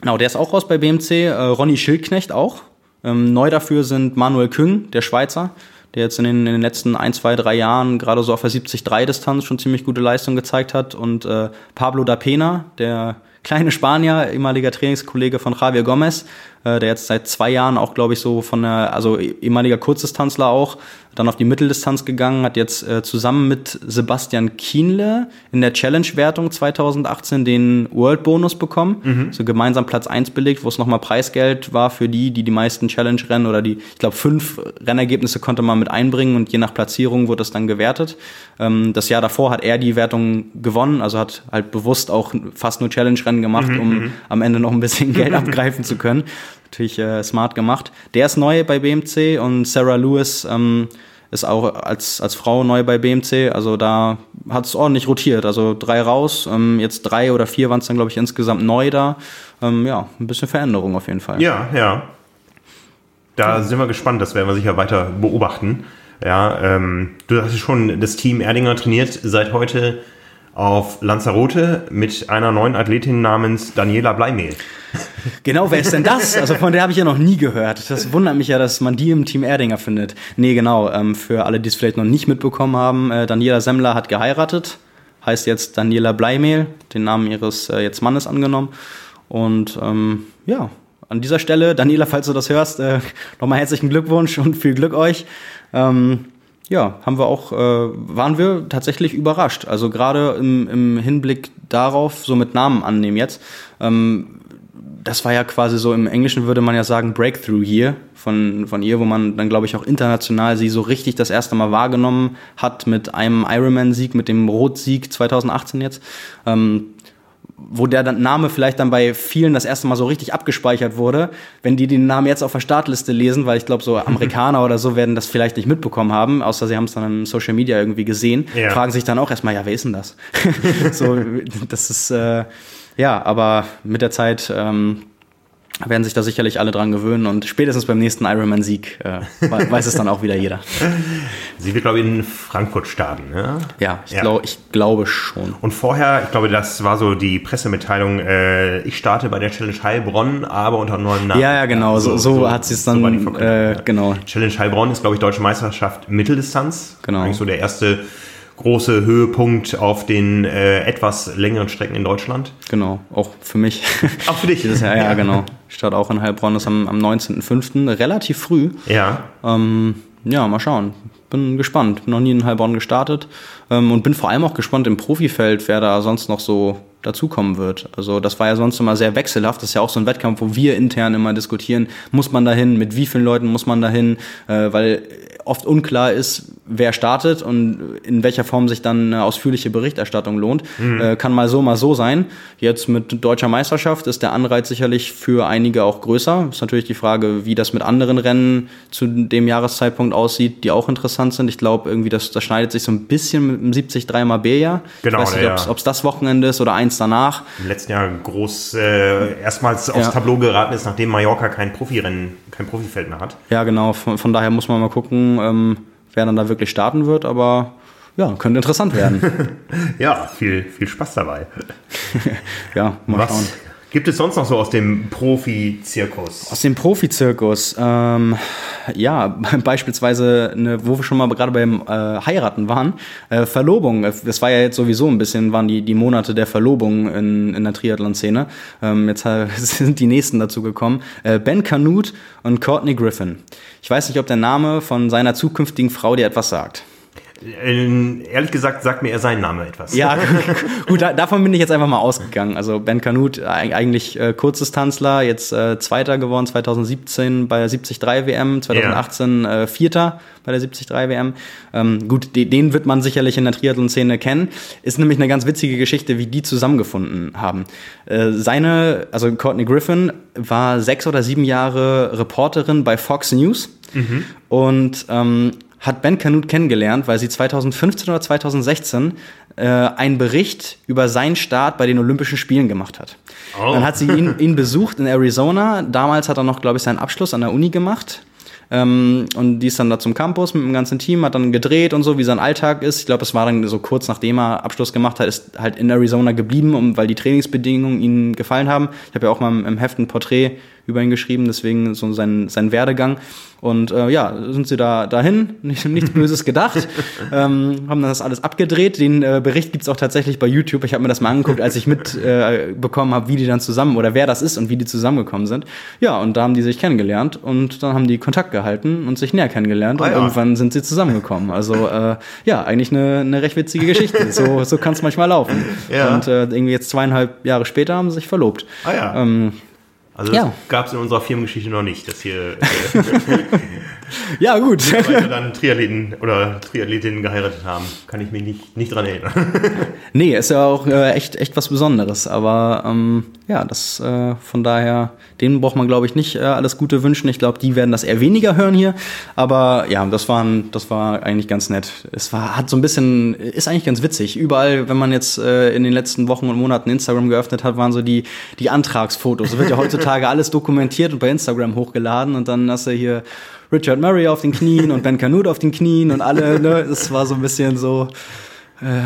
[SPEAKER 2] genau, der ist auch raus bei BMC. Äh, Ronny Schildknecht auch. Ähm, neu dafür sind Manuel Küng, der Schweizer, der jetzt in den, in den letzten ein, zwei, drei Jahren gerade so auf der 70-3-Distanz schon ziemlich gute Leistung gezeigt hat. Und äh, Pablo da Pena, der kleine Spanier, ehemaliger Trainingskollege von Javier Gomez, äh, der jetzt seit zwei Jahren auch, glaube ich, so von der, also ehemaliger Kurzdistanzler auch, dann auf die Mitteldistanz gegangen, hat jetzt äh, zusammen mit Sebastian Kienle in der Challenge-Wertung 2018 den World-Bonus bekommen, mhm. so gemeinsam Platz eins belegt, wo es nochmal Preisgeld war für die, die die meisten Challenge-Rennen oder die, ich glaube, fünf Rennergebnisse konnte man mit einbringen und je nach Platzierung wurde es dann gewertet. Ähm, das Jahr davor hat er die Wertung gewonnen, also hat halt bewusst auch fast nur Challenge-Rennen gemacht, mhm, um mhm. am Ende noch ein bisschen Geld abgreifen zu können natürlich äh, smart gemacht. Der ist neu bei BMC und Sarah Lewis ähm, ist auch als, als Frau neu bei BMC. Also da hat es ordentlich rotiert. Also drei raus, ähm, jetzt drei oder vier waren es dann, glaube ich, insgesamt neu da. Ähm, ja, ein bisschen Veränderung auf jeden Fall.
[SPEAKER 1] Ja, ja. Da ja. sind wir gespannt, das werden wir sicher weiter beobachten. Ja, ähm, du hast schon das Team Erdinger trainiert seit heute auf Lanzarote mit einer neuen Athletin namens Daniela Bleimehl.
[SPEAKER 2] Genau, wer ist denn das? Also von der habe ich ja noch nie gehört. Das wundert mich ja, dass man die im Team Erdinger findet. Nee, genau. Ähm, für alle, die es vielleicht noch nicht mitbekommen haben, äh, Daniela Semmler hat geheiratet, heißt jetzt Daniela Bleimehl, den Namen ihres äh, jetzt Mannes angenommen. Und ähm, ja, an dieser Stelle, Daniela, falls du das hörst, äh, nochmal herzlichen Glückwunsch und viel Glück euch. Ähm, ja, haben wir auch, äh, waren wir tatsächlich überrascht. Also gerade im, im Hinblick darauf, so mit Namen annehmen jetzt, ähm, das war ja quasi so, im Englischen würde man ja sagen Breakthrough hier von, von ihr, wo man dann, glaube ich, auch international sie so richtig das erste Mal wahrgenommen hat mit einem Ironman-Sieg, mit dem Rot-Sieg 2018 jetzt. Ähm, wo der Name vielleicht dann bei vielen das erste Mal so richtig abgespeichert wurde, wenn die den Namen jetzt auf der Startliste lesen, weil ich glaube, so Amerikaner oder so werden das vielleicht nicht mitbekommen haben, außer sie haben es dann in Social Media irgendwie gesehen, ja. fragen sich dann auch erstmal, ja, wer ist denn das? so, das ist, äh, ja, aber mit der Zeit ähm, werden sich da sicherlich alle dran gewöhnen und spätestens beim nächsten Ironman-Sieg äh, weiß es dann auch wieder jeder.
[SPEAKER 1] Sie wird, glaube ich, in Frankfurt starten,
[SPEAKER 2] ne? Ja, ich, ja. Glaub, ich glaube schon.
[SPEAKER 1] Und vorher, ich glaube, das war so die Pressemitteilung, äh, ich starte bei der Challenge Heilbronn, aber unter neuem
[SPEAKER 2] Namen. Ja, ja, genau, so, so, so hat sie es dann,
[SPEAKER 1] so äh, genau. Challenge Heilbronn ist, glaube ich, Deutsche Meisterschaft Mitteldistanz. Genau. Eigentlich so der erste große Höhepunkt auf den äh, etwas längeren Strecken in Deutschland.
[SPEAKER 2] Genau, auch für mich.
[SPEAKER 1] Auch für dich?
[SPEAKER 2] Dieses Jahr, ja, genau. Ich starte auch in Heilbronn, das am, am 19.05. Relativ früh.
[SPEAKER 1] Ja.
[SPEAKER 2] Ähm, ja, mal schauen. Bin gespannt. Bin noch nie in Heilbronn gestartet ähm, und bin vor allem auch gespannt im Profifeld, wer da sonst noch so dazukommen wird. Also das war ja sonst immer sehr wechselhaft. Das ist ja auch so ein Wettkampf, wo wir intern immer diskutieren, muss man dahin, mit wie vielen Leuten muss man dahin, äh, weil oft unklar ist, wer startet und in welcher Form sich dann eine ausführliche Berichterstattung lohnt. Mhm. Äh, kann mal so, mal so sein. Jetzt mit deutscher Meisterschaft ist der Anreiz sicherlich für einige auch größer. Ist natürlich die Frage, wie das mit anderen Rennen zu dem Jahreszeitpunkt aussieht, die auch interessant sind. Ich glaube, irgendwie das, das schneidet sich so ein bisschen mit dem 73 3 Marbella. Genau, ich weiß nicht, ob es das Wochenende ist oder eins danach.
[SPEAKER 1] Im letzten Jahr groß äh, erstmals aufs ja. Tableau geraten ist, nachdem Mallorca kein Profirennen, kein Profifeld mehr hat.
[SPEAKER 2] Ja, genau. Von, von daher muss man mal gucken, ähm, wer dann da wirklich starten wird, aber ja, könnte interessant werden.
[SPEAKER 1] ja, viel, viel Spaß dabei.
[SPEAKER 2] ja,
[SPEAKER 1] mal Was schauen. Gibt es sonst noch so aus dem Profi-Zirkus?
[SPEAKER 2] Aus dem Profi-Zirkus, ähm, ja, beispielsweise, eine, wo wir schon mal gerade beim äh, Heiraten waren, äh, Verlobung. Das war ja jetzt sowieso ein bisschen, waren die, die Monate der Verlobung in, in der Triathlon-Szene. Ähm, jetzt sind die nächsten dazu gekommen. Äh, ben Canute und Courtney Griffin. Ich weiß nicht, ob der Name von seiner zukünftigen Frau dir etwas sagt.
[SPEAKER 1] Äh, ehrlich gesagt sagt mir er seinen Namen etwas.
[SPEAKER 2] Ja, gut, da, davon bin ich jetzt einfach mal ausgegangen. Also Ben Kanut, eigentlich äh, Kurzdistanzler, jetzt äh, Zweiter geworden 2017 bei der 73 WM, 2018 ja. äh, Vierter bei der 73 WM. Ähm, gut, de, den wird man sicherlich in der Triathlon-Szene kennen. Ist nämlich eine ganz witzige Geschichte, wie die zusammengefunden haben. Äh, seine, also Courtney Griffin, war sechs oder sieben Jahre Reporterin bei Fox News. Mhm. Und ähm, hat Ben Canute kennengelernt, weil sie 2015 oder 2016 äh, einen Bericht über seinen Start bei den Olympischen Spielen gemacht hat. Oh. Dann hat sie ihn, ihn besucht in Arizona. Damals hat er noch, glaube ich, seinen Abschluss an der Uni gemacht. Ähm, und die ist dann da zum Campus mit dem ganzen Team, hat dann gedreht und so, wie sein Alltag ist. Ich glaube, es war dann so kurz nachdem er Abschluss gemacht hat, ist halt in Arizona geblieben, um, weil die Trainingsbedingungen ihm gefallen haben. Ich habe ja auch mal im Heft ein Porträt über ihn geschrieben, deswegen so sein, sein Werdegang. Und äh, ja, sind sie da dahin, nicht, nichts Böses gedacht, ähm, haben das alles abgedreht. Den äh, Bericht gibt's auch tatsächlich bei YouTube. Ich habe mir das mal angeguckt, als ich mitbekommen äh, habe, wie die dann zusammen oder wer das ist und wie die zusammengekommen sind. Ja, und da haben die sich kennengelernt und dann haben die Kontakt gehalten und sich näher kennengelernt ah, und ja. irgendwann sind sie zusammengekommen. Also äh, ja, eigentlich eine, eine recht witzige Geschichte. So, so kann es manchmal laufen. Ja. Und äh, irgendwie jetzt zweieinhalb Jahre später haben sie sich verlobt.
[SPEAKER 1] Ah ja. Ähm, also ja. das gab es in unserer Firmengeschichte noch nicht, dass hier äh,
[SPEAKER 2] ja gut
[SPEAKER 1] Leute dann Triathleten oder Triathletinnen geheiratet haben. Kann ich mich nicht, nicht dran erinnern.
[SPEAKER 2] nee, ist ja auch äh, echt, echt was Besonderes. Aber ähm, ja, das äh, von daher, denen braucht man glaube ich nicht äh, alles Gute wünschen. Ich glaube, die werden das eher weniger hören hier. Aber ja, das war, das war eigentlich ganz nett. Es war, hat so ein bisschen, ist eigentlich ganz witzig. Überall, wenn man jetzt äh, in den letzten Wochen und Monaten Instagram geöffnet hat, waren so die, die Antragsfotos. Es wird ja heutzutage heutzutage alles dokumentiert und bei Instagram hochgeladen und dann hast du hier Richard Murray auf den Knien und Ben Canute auf den Knien und alle, ne, das war so ein bisschen so, äh,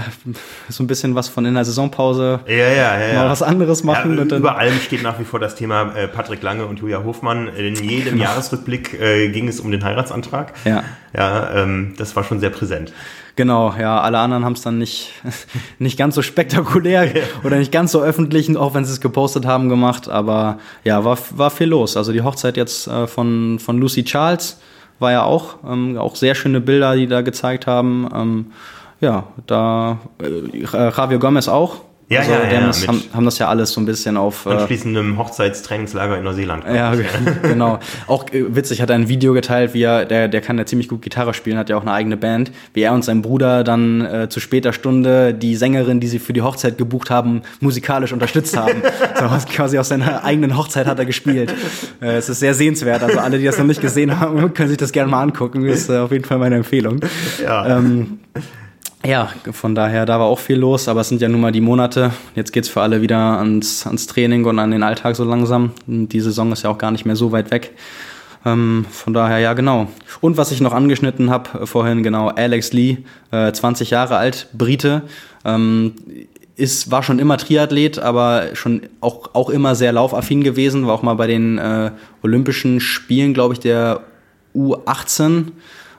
[SPEAKER 2] so ein bisschen was von in der Saisonpause
[SPEAKER 1] ja, ja, ja,
[SPEAKER 2] mal was anderes machen.
[SPEAKER 1] Ja, über allem steht nach wie vor das Thema äh, Patrick Lange und Julia Hofmann. In jedem genau. Jahresrückblick äh, ging es um den Heiratsantrag.
[SPEAKER 2] Ja,
[SPEAKER 1] ja ähm, das war schon sehr präsent.
[SPEAKER 2] Genau, ja, alle anderen haben es dann nicht, nicht ganz so spektakulär oder nicht ganz so öffentlich, auch wenn sie es gepostet haben, gemacht. Aber ja, war, war viel los. Also die Hochzeit jetzt äh, von, von Lucy Charles war ja auch, ähm, auch sehr schöne Bilder, die da gezeigt haben. Ähm, ja, da äh, Javier Gomez auch,
[SPEAKER 1] ja, also, ja, ja,
[SPEAKER 2] das, haben, haben, das ja alles so ein bisschen auf.
[SPEAKER 1] Äh, Anschließendem Hochzeitstrainingslager in Neuseeland.
[SPEAKER 2] Ja, genau. Auch äh, witzig, hat er ein Video geteilt, wie er, der, der kann ja ziemlich gut Gitarre spielen, hat ja auch eine eigene Band, wie er und sein Bruder dann äh, zu später Stunde die Sängerin, die sie für die Hochzeit gebucht haben, musikalisch unterstützt haben. so, quasi aus seiner eigenen Hochzeit hat er gespielt. Äh, es ist sehr sehenswert. Also alle, die das noch nicht gesehen haben, können sich das gerne mal angucken. Das ist äh, auf jeden Fall meine Empfehlung. Ja. Ähm, ja, von daher, da war auch viel los, aber es sind ja nun mal die Monate. Jetzt geht's für alle wieder ans, ans Training und an den Alltag so langsam. Die Saison ist ja auch gar nicht mehr so weit weg. Ähm, von daher, ja, genau. Und was ich noch angeschnitten habe äh, vorhin, genau, Alex Lee, äh, 20 Jahre alt, Brite, ähm, ist, war schon immer Triathlet, aber schon auch, auch immer sehr laufaffin gewesen, war auch mal bei den äh, Olympischen Spielen, glaube ich, der U18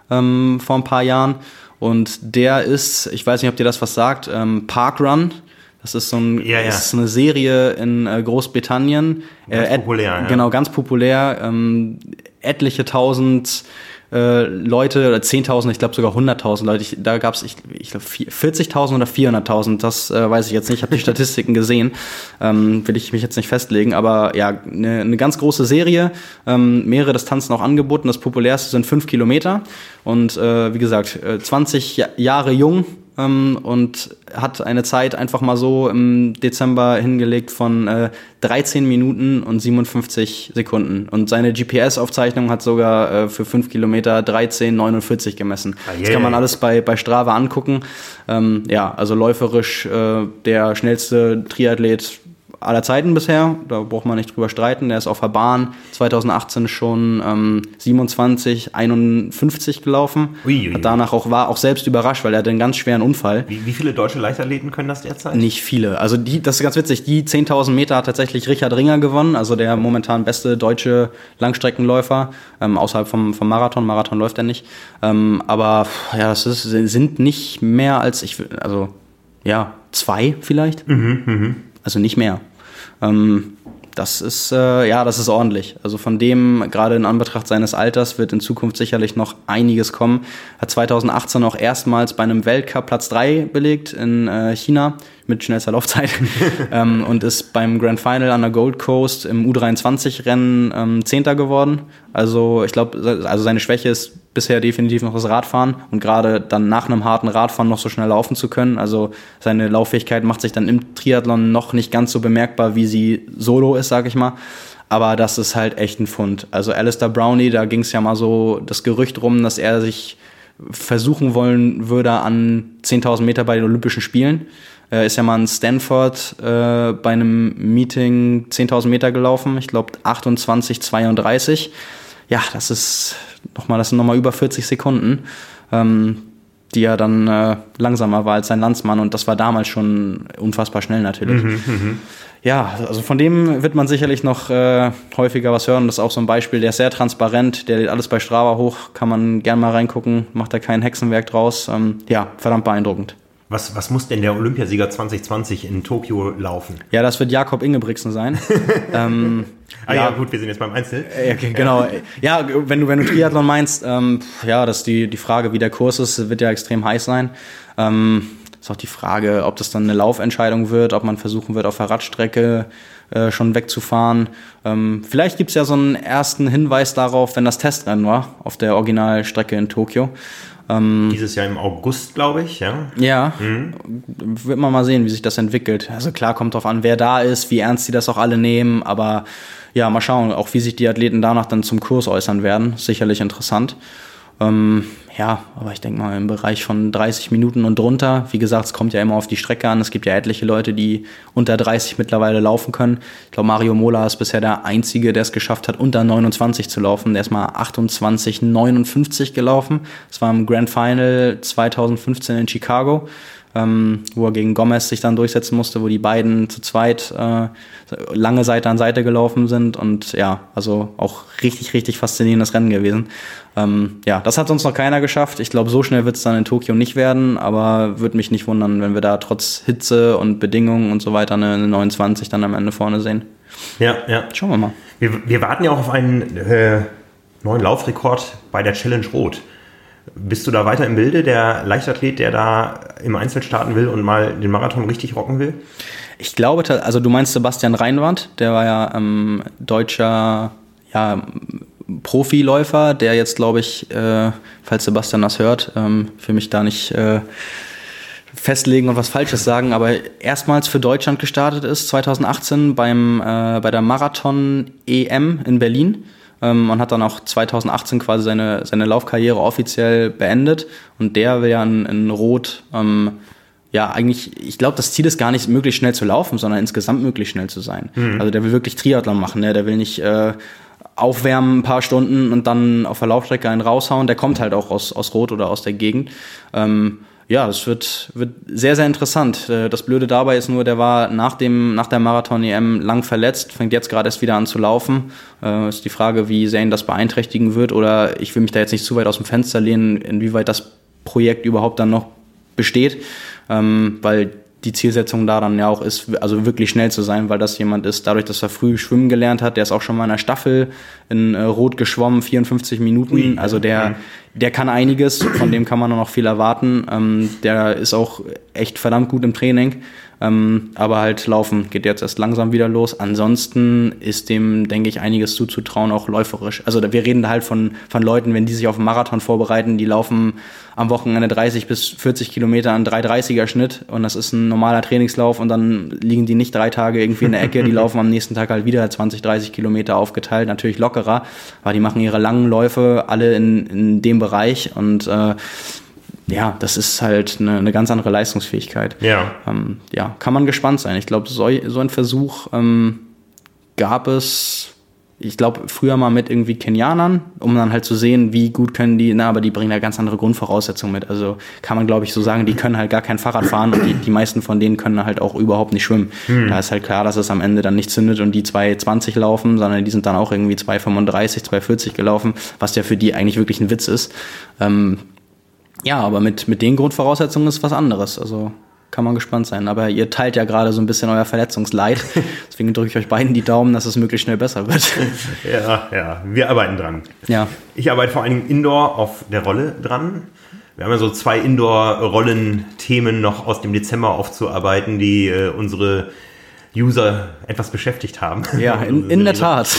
[SPEAKER 2] ähm, vor ein paar Jahren und der ist, ich weiß nicht, ob dir das was sagt, ähm, Parkrun. Das ist so ein, ja, ja. ist eine Serie in äh, Großbritannien.
[SPEAKER 1] Ganz äh, populär,
[SPEAKER 2] ja. Genau, ganz populär. Ähm, etliche tausend äh, Leute, oder 10.000, ich glaube sogar 100.000 Leute. Ich, da gab es, ich, ich glaube, 40.000 oder 400.000, das äh, weiß ich jetzt nicht. Ich habe die Statistiken gesehen, ähm, will ich mich jetzt nicht festlegen. Aber ja, eine ne ganz große Serie, ähm, mehrere Distanzen auch angeboten. Das populärste sind fünf Kilometer. Und äh, wie gesagt, 20 äh, Jahre jung, ähm, und hat eine Zeit einfach mal so im Dezember hingelegt von äh, 13 Minuten und 57 Sekunden. Und seine GPS-Aufzeichnung hat sogar äh, für 5 Kilometer 13,49 gemessen. Ah, yeah. Das kann man alles bei, bei Strava angucken. Ähm, ja, also läuferisch äh, der schnellste Triathlet aller Zeiten bisher, da braucht man nicht drüber streiten. Der ist auf der Bahn 2018 schon ähm, 27, 51 gelaufen. Ui, ui, Hat danach auch war auch selbst überrascht, weil er hatte einen ganz schweren Unfall.
[SPEAKER 1] Wie, wie viele deutsche Leichtathleten können das derzeit?
[SPEAKER 2] Nicht viele. Also die, das ist ganz witzig. Die 10.000 Meter hat tatsächlich Richard Ringer gewonnen, also der momentan beste deutsche Langstreckenläufer ähm, außerhalb vom, vom Marathon. Marathon läuft er nicht. Ähm, aber ja, das ist, sind nicht mehr als ich, also ja zwei vielleicht. Mhm, mh. Also nicht mehr. Ähm, das ist, äh, ja, das ist ordentlich. Also von dem, gerade in Anbetracht seines Alters, wird in Zukunft sicherlich noch einiges kommen. Hat 2018 auch erstmals bei einem Weltcup Platz 3 belegt in äh, China mit schnellster Laufzeit ähm, und ist beim Grand Final an der Gold Coast im U23-Rennen ähm, Zehnter geworden. Also ich glaube, also seine Schwäche ist bisher definitiv noch das Radfahren und gerade dann nach einem harten Radfahren noch so schnell laufen zu können. Also seine Lauffähigkeit macht sich dann im Triathlon noch nicht ganz so bemerkbar, wie sie solo ist, sag ich mal. Aber das ist halt echt ein Fund. Also Alistair Brownie, da ging es ja mal so das Gerücht rum, dass er sich versuchen wollen würde an 10.000 Meter bei den Olympischen Spielen. Er ist ja mal in Stanford äh, bei einem Meeting 10.000 Meter gelaufen, ich glaube 28,32. Ja, das ist nochmal, das sind nochmal über 40 Sekunden, ähm, die er dann äh, langsamer war als sein Landsmann und das war damals schon unfassbar schnell natürlich. Mhm, mhm. ja, also von dem wird man sicherlich noch äh, häufiger was hören. Das ist auch so ein Beispiel, der ist sehr transparent, der lädt alles bei Strava hoch, kann man gern mal reingucken, macht da kein Hexenwerk draus. Ähm, ja, verdammt beeindruckend.
[SPEAKER 1] Was, was muss denn der Olympiasieger 2020 in Tokio laufen?
[SPEAKER 2] Ja, das wird Jakob Ingebrigtsen sein.
[SPEAKER 1] ähm, ah ja, ja, gut, wir sind jetzt beim Einzel.
[SPEAKER 2] Äh, okay, genau. Ja, wenn du, wenn du Triathlon meinst, ähm, ja, das die, die Frage, wie der Kurs ist, wird ja extrem heiß sein. Ähm, ist auch die Frage, ob das dann eine Laufentscheidung wird, ob man versuchen wird, auf der Radstrecke äh, schon wegzufahren. Ähm, vielleicht gibt's ja so einen ersten Hinweis darauf, wenn das Testrennen war, auf der Originalstrecke in Tokio.
[SPEAKER 1] Ähm, Dieses Jahr im August, glaube ich, ja.
[SPEAKER 2] Ja, mhm. wird man mal sehen, wie sich das entwickelt. Also klar, kommt drauf an, wer da ist, wie ernst die das auch alle nehmen, aber ja, mal schauen, auch wie sich die Athleten danach dann zum Kurs äußern werden. Sicherlich interessant. Ähm, ja, aber ich denke mal im Bereich von 30 Minuten und drunter. Wie gesagt, es kommt ja immer auf die Strecke an. Es gibt ja etliche Leute, die unter 30 mittlerweile laufen können. Ich glaube, Mario Mola ist bisher der Einzige, der es geschafft hat, unter 29 zu laufen. Der ist mal 28, 59 gelaufen. Das war im Grand Final 2015 in Chicago ähm, wo er gegen Gomez sich dann durchsetzen musste, wo die beiden zu zweit äh, lange Seite an Seite gelaufen sind und ja, also auch richtig, richtig faszinierendes Rennen gewesen. Ähm, ja, das hat sonst noch keiner geschafft. Ich glaube, so schnell wird es dann in Tokio nicht werden, aber würde mich nicht wundern, wenn wir da trotz Hitze und Bedingungen und so weiter eine, eine 29 dann am Ende vorne sehen.
[SPEAKER 1] Ja, ja. Schauen wir mal. Wir, wir warten ja auch auf einen äh, neuen Laufrekord bei der Challenge Rot. Bist du da weiter im Bilde, der Leichtathlet, der da im Einzel starten will und mal den Marathon richtig rocken will?
[SPEAKER 2] Ich glaube, also du meinst Sebastian Reinwand, der war ja ähm, deutscher ja, Profiläufer, der jetzt, glaube ich, äh, falls Sebastian das hört, ähm, für mich da nicht äh, festlegen und was Falsches sagen, aber erstmals für Deutschland gestartet ist, 2018 beim, äh, bei der Marathon EM in Berlin ähm, und hat dann auch 2018 quasi seine, seine Laufkarriere offiziell beendet. Und der will ja in, in Rot, ähm, ja, eigentlich, ich glaube, das Ziel ist gar nicht, möglichst schnell zu laufen, sondern insgesamt möglichst schnell zu sein. Mhm. Also der will wirklich Triathlon machen, ne? der will nicht äh, aufwärmen ein paar Stunden und dann auf der Laufstrecke einen raushauen. Der kommt halt auch aus, aus Rot oder aus der Gegend. Ähm, ja, es wird, wird sehr, sehr interessant. Äh, das Blöde dabei ist nur, der war nach, dem, nach der Marathon-EM lang verletzt, fängt jetzt gerade erst wieder an zu laufen. Äh, ist die Frage, wie sehr ihn das beeinträchtigen wird oder ich will mich da jetzt nicht zu weit aus dem Fenster lehnen, inwieweit das Projekt überhaupt dann noch besteht, ähm, weil die Zielsetzung da dann ja auch ist, also wirklich schnell zu sein, weil das jemand ist, dadurch, dass er früh schwimmen gelernt hat, der ist auch schon mal in einer Staffel in äh, Rot geschwommen, 54 Minuten, also der, der kann einiges, von dem kann man noch viel erwarten, ähm, der ist auch echt verdammt gut im Training, ähm, aber halt Laufen geht jetzt erst langsam wieder los. Ansonsten ist dem, denke ich, einiges zuzutrauen, auch läuferisch. Also wir reden da halt von, von Leuten, wenn die sich auf einen Marathon vorbereiten, die laufen am Wochenende 30 bis 40 Kilometer an 330er Schnitt und das ist ein normaler Trainingslauf und dann liegen die nicht drei Tage irgendwie in der Ecke, die laufen am nächsten Tag halt wieder 20, 30 Kilometer aufgeteilt, natürlich lockerer, aber die machen ihre langen Läufe alle in, in dem Bereich und äh, ja, das ist halt eine, eine ganz andere Leistungsfähigkeit.
[SPEAKER 1] Ja.
[SPEAKER 2] Ähm, ja, kann man gespannt sein. Ich glaube, so, so ein Versuch ähm, gab es, ich glaube, früher mal mit irgendwie Kenianern, um dann halt zu sehen, wie gut können die, na, aber die bringen da ganz andere Grundvoraussetzungen mit. Also kann man, glaube ich, so sagen, die können halt gar kein Fahrrad fahren und die, die meisten von denen können halt auch überhaupt nicht schwimmen. Hm. Da ist halt klar, dass es am Ende dann nicht zündet und die 2,20 laufen, sondern die sind dann auch irgendwie 2,35, 2,40 gelaufen, was ja für die eigentlich wirklich ein Witz ist. Ähm, ja, aber mit, mit den Grundvoraussetzungen ist was anderes. Also kann man gespannt sein. Aber ihr teilt ja gerade so ein bisschen euer Verletzungsleid. Deswegen drücke ich euch beiden die Daumen, dass es möglichst schnell besser wird.
[SPEAKER 1] ja, ja, wir arbeiten dran.
[SPEAKER 2] Ja.
[SPEAKER 1] Ich arbeite vor allen Dingen indoor auf der Rolle dran. Wir haben ja so zwei Indoor-Rollen-Themen noch aus dem Dezember aufzuarbeiten, die äh, unsere User etwas beschäftigt haben.
[SPEAKER 2] Ja, in, in der Tat.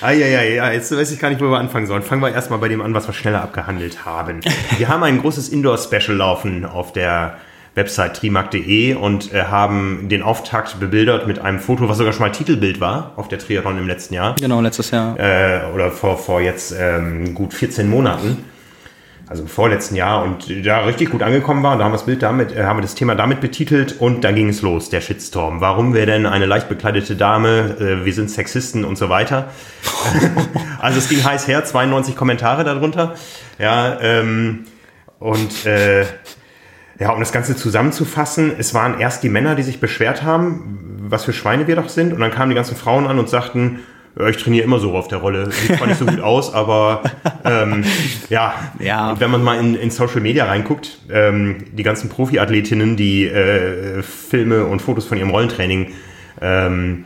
[SPEAKER 1] ah, ja, ja, ja, jetzt weiß ich gar nicht, wo wir anfangen sollen. Fangen wir erstmal bei dem an, was wir schneller abgehandelt haben. Wir haben ein großes Indoor-Special laufen auf der Website trimark.de und äh, haben den Auftakt bebildert mit einem Foto, was sogar schon mal Titelbild war auf der Triathlon im letzten Jahr.
[SPEAKER 2] Genau, letztes Jahr.
[SPEAKER 1] Äh, oder vor, vor jetzt ähm, gut 14 Monaten also im vorletzten Jahr und da richtig gut angekommen war. Und da haben wir das Bild damit, äh, haben wir das Thema damit betitelt und dann ging es los, der Shitstorm. Warum wir denn eine leicht bekleidete Dame, äh, wir sind Sexisten und so weiter. also es ging heiß her, 92 Kommentare darunter. Ja, ähm, und äh, ja, um das Ganze zusammenzufassen, es waren erst die Männer, die sich beschwert haben, was für Schweine wir doch sind. Und dann kamen die ganzen Frauen an und sagten, ich trainiere immer so auf der Rolle. Sieht zwar nicht so gut aus, aber ähm, ja. ja. Und wenn man mal in, in Social Media reinguckt, ähm, die ganzen Profiathletinnen, die äh, Filme und Fotos von ihrem Rollentraining ähm,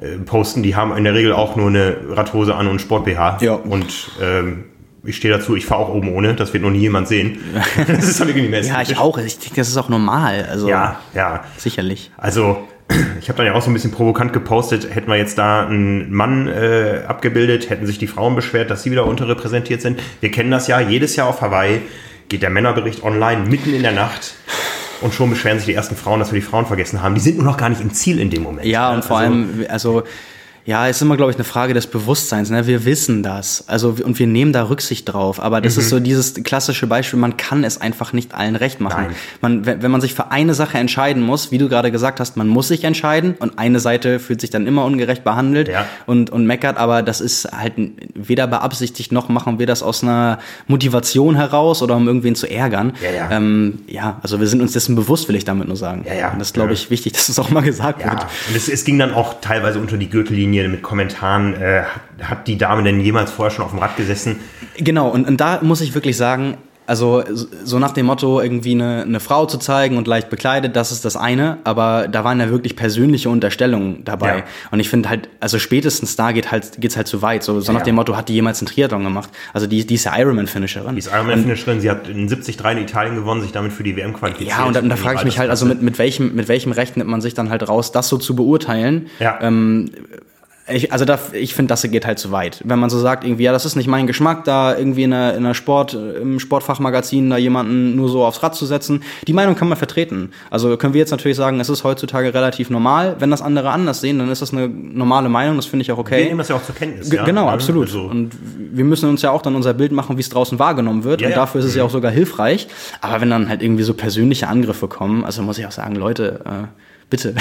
[SPEAKER 1] äh, posten, die haben in der Regel auch nur eine Radhose an und Sport-BH.
[SPEAKER 2] Ja.
[SPEAKER 1] Und ähm, ich stehe dazu, ich fahre auch oben ohne, das wird noch nie jemand sehen.
[SPEAKER 2] das ist doch irgendwie Ja, ich auch. Ich denke, das ist auch normal. Also,
[SPEAKER 1] ja, ja.
[SPEAKER 2] Sicherlich.
[SPEAKER 1] Also ich habe dann ja auch so ein bisschen provokant gepostet, hätten wir jetzt da einen Mann äh, abgebildet, hätten sich die Frauen beschwert, dass sie wieder unterrepräsentiert sind. Wir kennen das ja, jedes Jahr auf Hawaii geht der Männerbericht online mitten in der Nacht. Und schon beschweren sich die ersten Frauen, dass wir die Frauen vergessen haben. Die sind nur noch gar nicht im Ziel in dem Moment.
[SPEAKER 2] Ja, und vor also, allem, also ja, ist immer, glaube ich, eine Frage des Bewusstseins. Ne? Wir wissen das. Also, und wir nehmen da Rücksicht drauf. Aber das mhm. ist so dieses klassische Beispiel, man kann es einfach nicht allen recht machen. Man, wenn man sich für eine Sache entscheiden muss, wie du gerade gesagt hast, man muss sich entscheiden und eine Seite fühlt sich dann immer ungerecht behandelt
[SPEAKER 1] ja.
[SPEAKER 2] und, und meckert, aber das ist halt weder beabsichtigt noch machen wir das aus einer Motivation heraus oder um irgendwen zu ärgern.
[SPEAKER 1] Ja, ja.
[SPEAKER 2] Ähm, ja also wir sind uns dessen bewusst, will ich damit nur sagen.
[SPEAKER 1] Ja, ja.
[SPEAKER 2] Und das ist, glaube ich, wichtig, dass es auch mal gesagt
[SPEAKER 1] ja.
[SPEAKER 2] wird.
[SPEAKER 1] Und es, es ging dann auch teilweise unter die Gürtellinie Linie mit Kommentaren, äh, hat die Dame denn jemals vorher schon auf dem Rad gesessen?
[SPEAKER 2] Genau, und, und da muss ich wirklich sagen, also so nach dem Motto, irgendwie eine, eine Frau zu zeigen und leicht bekleidet, das ist das eine, aber da waren ja wirklich persönliche Unterstellungen dabei. Ja. Und ich finde halt, also spätestens da geht halt, geht's halt zu weit. So, so ja, nach dem Motto, hat die jemals einen Triathlon gemacht? Also die, die ist ja Ironman-Finisherin.
[SPEAKER 1] Die ist Ironman-Finisherin, sie hat in 73 in Italien gewonnen, sich damit für die WM qualifiziert.
[SPEAKER 2] Ja, und da, da frage ich mich halt, also mit, mit, welchem, mit welchem Recht nimmt man sich dann halt raus, das so zu beurteilen?
[SPEAKER 1] Ja.
[SPEAKER 2] Ähm, ich, also da, ich finde, das geht halt zu weit. Wenn man so sagt, irgendwie, ja, das ist nicht mein Geschmack, da irgendwie in einer, in einer Sport, im Sportfachmagazin da jemanden nur so aufs Rad zu setzen. Die Meinung kann man vertreten. Also können wir jetzt natürlich sagen, es ist heutzutage relativ normal. Wenn das andere anders sehen, dann ist das eine normale Meinung, das finde ich auch okay. Wir
[SPEAKER 1] nehmen das ja auch zur Kenntnis.
[SPEAKER 2] G ja? Genau, absolut. Also. Und wir müssen uns ja auch dann unser Bild machen, wie es draußen wahrgenommen wird. Ja, und dafür ist es ja auch sogar hilfreich. Aber wenn dann halt irgendwie so persönliche Angriffe kommen, also muss ich auch sagen, Leute, äh, bitte.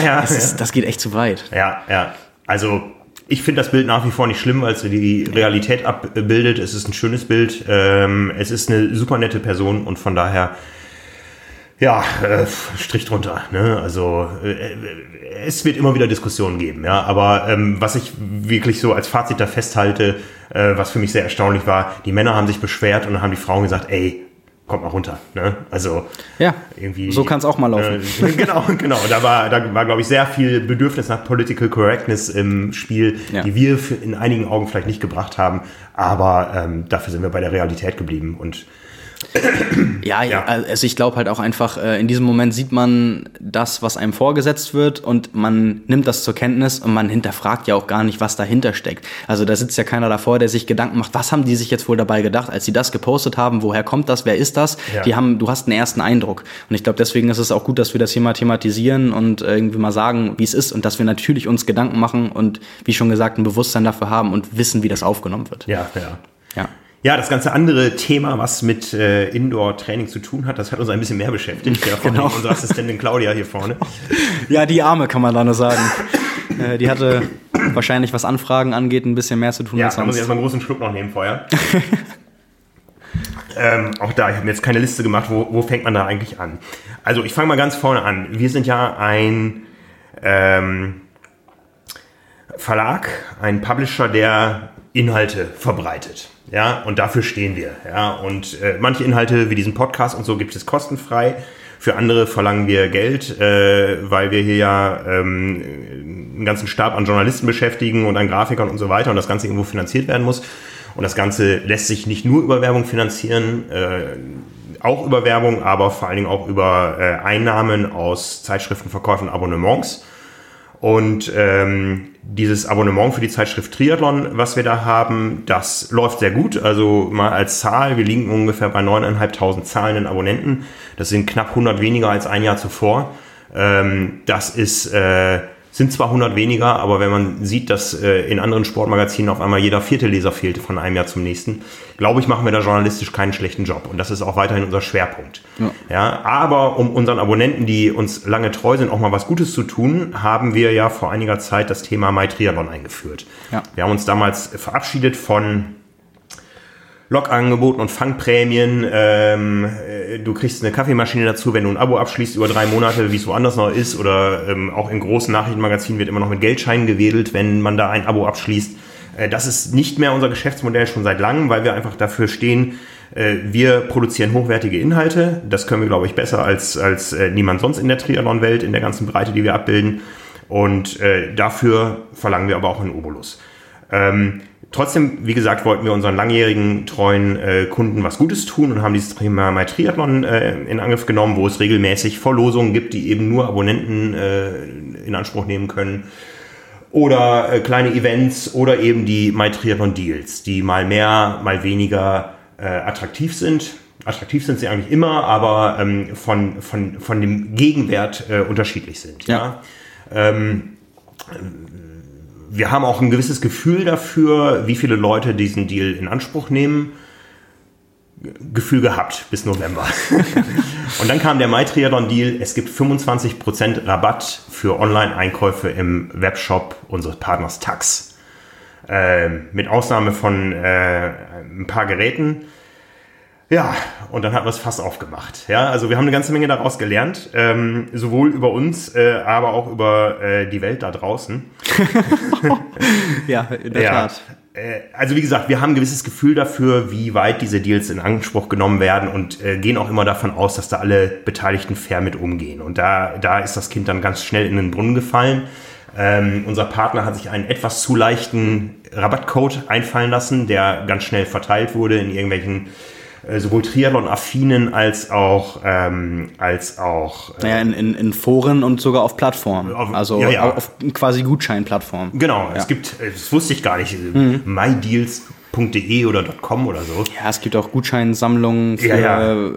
[SPEAKER 1] Ja, ja,
[SPEAKER 2] das, ist, das geht echt zu weit.
[SPEAKER 1] Ja, ja. Also ich finde das Bild nach wie vor nicht schlimm, weil es die Realität abbildet. Es ist ein schönes Bild. Ähm, es ist eine super nette Person und von daher, ja, äh, Strich drunter. Ne? Also äh, es wird immer wieder Diskussionen geben. Ja, aber ähm, was ich wirklich so als Fazit da festhalte, äh, was für mich sehr erstaunlich war, die Männer haben sich beschwert und dann haben die Frauen gesagt, ey, kommt mal runter. Ne? Also
[SPEAKER 2] ja, irgendwie. So kann es auch mal laufen.
[SPEAKER 1] Äh, genau, genau. Da war, da war, glaube ich, sehr viel Bedürfnis nach Political Correctness im Spiel, ja. die wir in einigen Augen vielleicht nicht gebracht haben. Aber ähm, dafür sind wir bei der Realität geblieben und
[SPEAKER 2] ja, ja, also ich glaube halt auch einfach, äh, in diesem Moment sieht man das, was einem vorgesetzt wird und man nimmt das zur Kenntnis und man hinterfragt ja auch gar nicht, was dahinter steckt. Also da sitzt ja keiner davor, der sich Gedanken macht, was haben die sich jetzt wohl dabei gedacht, als sie das gepostet haben, woher kommt das, wer ist das? Ja. Die haben, du hast einen ersten Eindruck. Und ich glaube, deswegen ist es auch gut, dass wir das hier mal thematisieren und irgendwie mal sagen, wie es ist und dass wir natürlich uns Gedanken machen und wie schon gesagt, ein Bewusstsein dafür haben und wissen, wie das aufgenommen wird.
[SPEAKER 1] Ja, ja. Ja. Ja, das ganze andere Thema, was mit äh, Indoor-Training zu tun hat, das hat uns ein bisschen mehr beschäftigt. Ja, genau. unsere Assistentin Claudia hier vorne.
[SPEAKER 2] Ja, die Arme kann man da nur sagen. äh, die hatte wahrscheinlich, was Anfragen angeht, ein bisschen mehr zu tun
[SPEAKER 1] ja, als sonst. Ja, da muss ich erstmal einen großen Schluck noch nehmen vorher. ähm, auch da, ich habe mir jetzt keine Liste gemacht, wo, wo fängt man da eigentlich an? Also ich fange mal ganz vorne an. Wir sind ja ein ähm, Verlag, ein Publisher, der Inhalte verbreitet. Ja, und dafür stehen wir. Ja, und äh, manche Inhalte wie diesen Podcast und so gibt es kostenfrei. Für andere verlangen wir Geld, äh, weil wir hier ja ähm, einen ganzen Stab an Journalisten beschäftigen und an Grafikern und so weiter und das Ganze irgendwo finanziert werden muss. Und das Ganze lässt sich nicht nur über Werbung finanzieren, äh, auch über Werbung, aber vor allen Dingen auch über äh, Einnahmen aus Zeitschriftenverkäufen und Abonnements. Und ähm, dieses Abonnement für die Zeitschrift Triathlon, was wir da haben, das läuft sehr gut. Also mal als Zahl, wir liegen ungefähr bei 9.500 zahlenden Abonnenten. Das sind knapp 100 weniger als ein Jahr zuvor. Ähm, das ist äh, sind zwar 100 weniger, aber wenn man sieht, dass äh, in anderen Sportmagazinen auf einmal jeder vierte Leser fehlt von einem Jahr zum nächsten, glaube ich, machen wir da journalistisch keinen schlechten Job. Und das ist auch weiterhin unser Schwerpunkt. Ja. ja. aber um unseren Abonnenten, die uns lange treu sind, auch mal was Gutes zu tun, haben wir ja vor einiger Zeit das Thema MyTriathlon eingeführt. Ja. Wir haben uns damals verabschiedet von Logangeboten und Fangprämien. Ähm, äh, du kriegst eine Kaffeemaschine dazu, wenn du ein Abo abschließt über drei Monate, wie es woanders noch ist. Oder ähm, auch in großen Nachrichtenmagazinen wird immer noch mit Geldscheinen gewedelt, wenn man da ein Abo abschließt. Äh, das ist nicht mehr unser Geschäftsmodell schon seit langem, weil wir einfach dafür stehen, äh, wir produzieren hochwertige Inhalte. Das können wir, glaube ich, besser als, als äh, niemand sonst in der Triathlon-Welt, in der ganzen Breite, die wir abbilden. Und äh, dafür verlangen wir aber auch einen Obolus. Ähm, Trotzdem, wie gesagt, wollten wir unseren langjährigen, treuen äh, Kunden was Gutes tun und haben dieses Thema My Triathlon äh, in Angriff genommen, wo es regelmäßig Verlosungen gibt, die eben nur Abonnenten äh, in Anspruch nehmen können. Oder äh, kleine Events oder eben die My Triathlon Deals, die mal mehr, mal weniger äh, attraktiv sind. Attraktiv sind sie eigentlich immer, aber ähm, von, von, von dem Gegenwert äh, unterschiedlich sind. Ja. ja? Ähm, wir haben auch ein gewisses Gefühl dafür, wie viele Leute diesen Deal in Anspruch nehmen. Gefühl gehabt bis November. und dann kam der MyTriathlon-Deal. Es gibt 25% Rabatt für Online-Einkäufe im Webshop unseres Partners Tax. Äh, mit Ausnahme von äh, ein paar Geräten. Ja, und dann hat man es fast aufgemacht. Ja, also wir haben eine ganze Menge daraus gelernt, ähm, sowohl über uns, äh, aber auch über äh, die Welt da draußen.
[SPEAKER 2] ja, in der ja. Tat.
[SPEAKER 1] Äh, also wie gesagt, wir haben ein gewisses Gefühl dafür, wie weit diese Deals in Anspruch genommen werden und äh, gehen auch immer davon aus, dass da alle Beteiligten fair mit umgehen. Und da, da ist das Kind dann ganz schnell in den Brunnen gefallen. Ähm, unser Partner hat sich einen etwas zu leichten Rabattcode einfallen lassen, der ganz schnell verteilt wurde in irgendwelchen äh, sowohl Triathlon-affinen als auch ähm, als auch
[SPEAKER 2] äh, naja, in, in, in Foren und sogar auf Plattformen. Auf, also ja, ja. auf quasi Gutscheinplattformen.
[SPEAKER 1] Genau, ja. es gibt, das wusste ich gar nicht, mhm. MyDeals .de oder .com oder so.
[SPEAKER 2] Ja, es gibt auch Gutscheinsammlungen, für, ja, ja.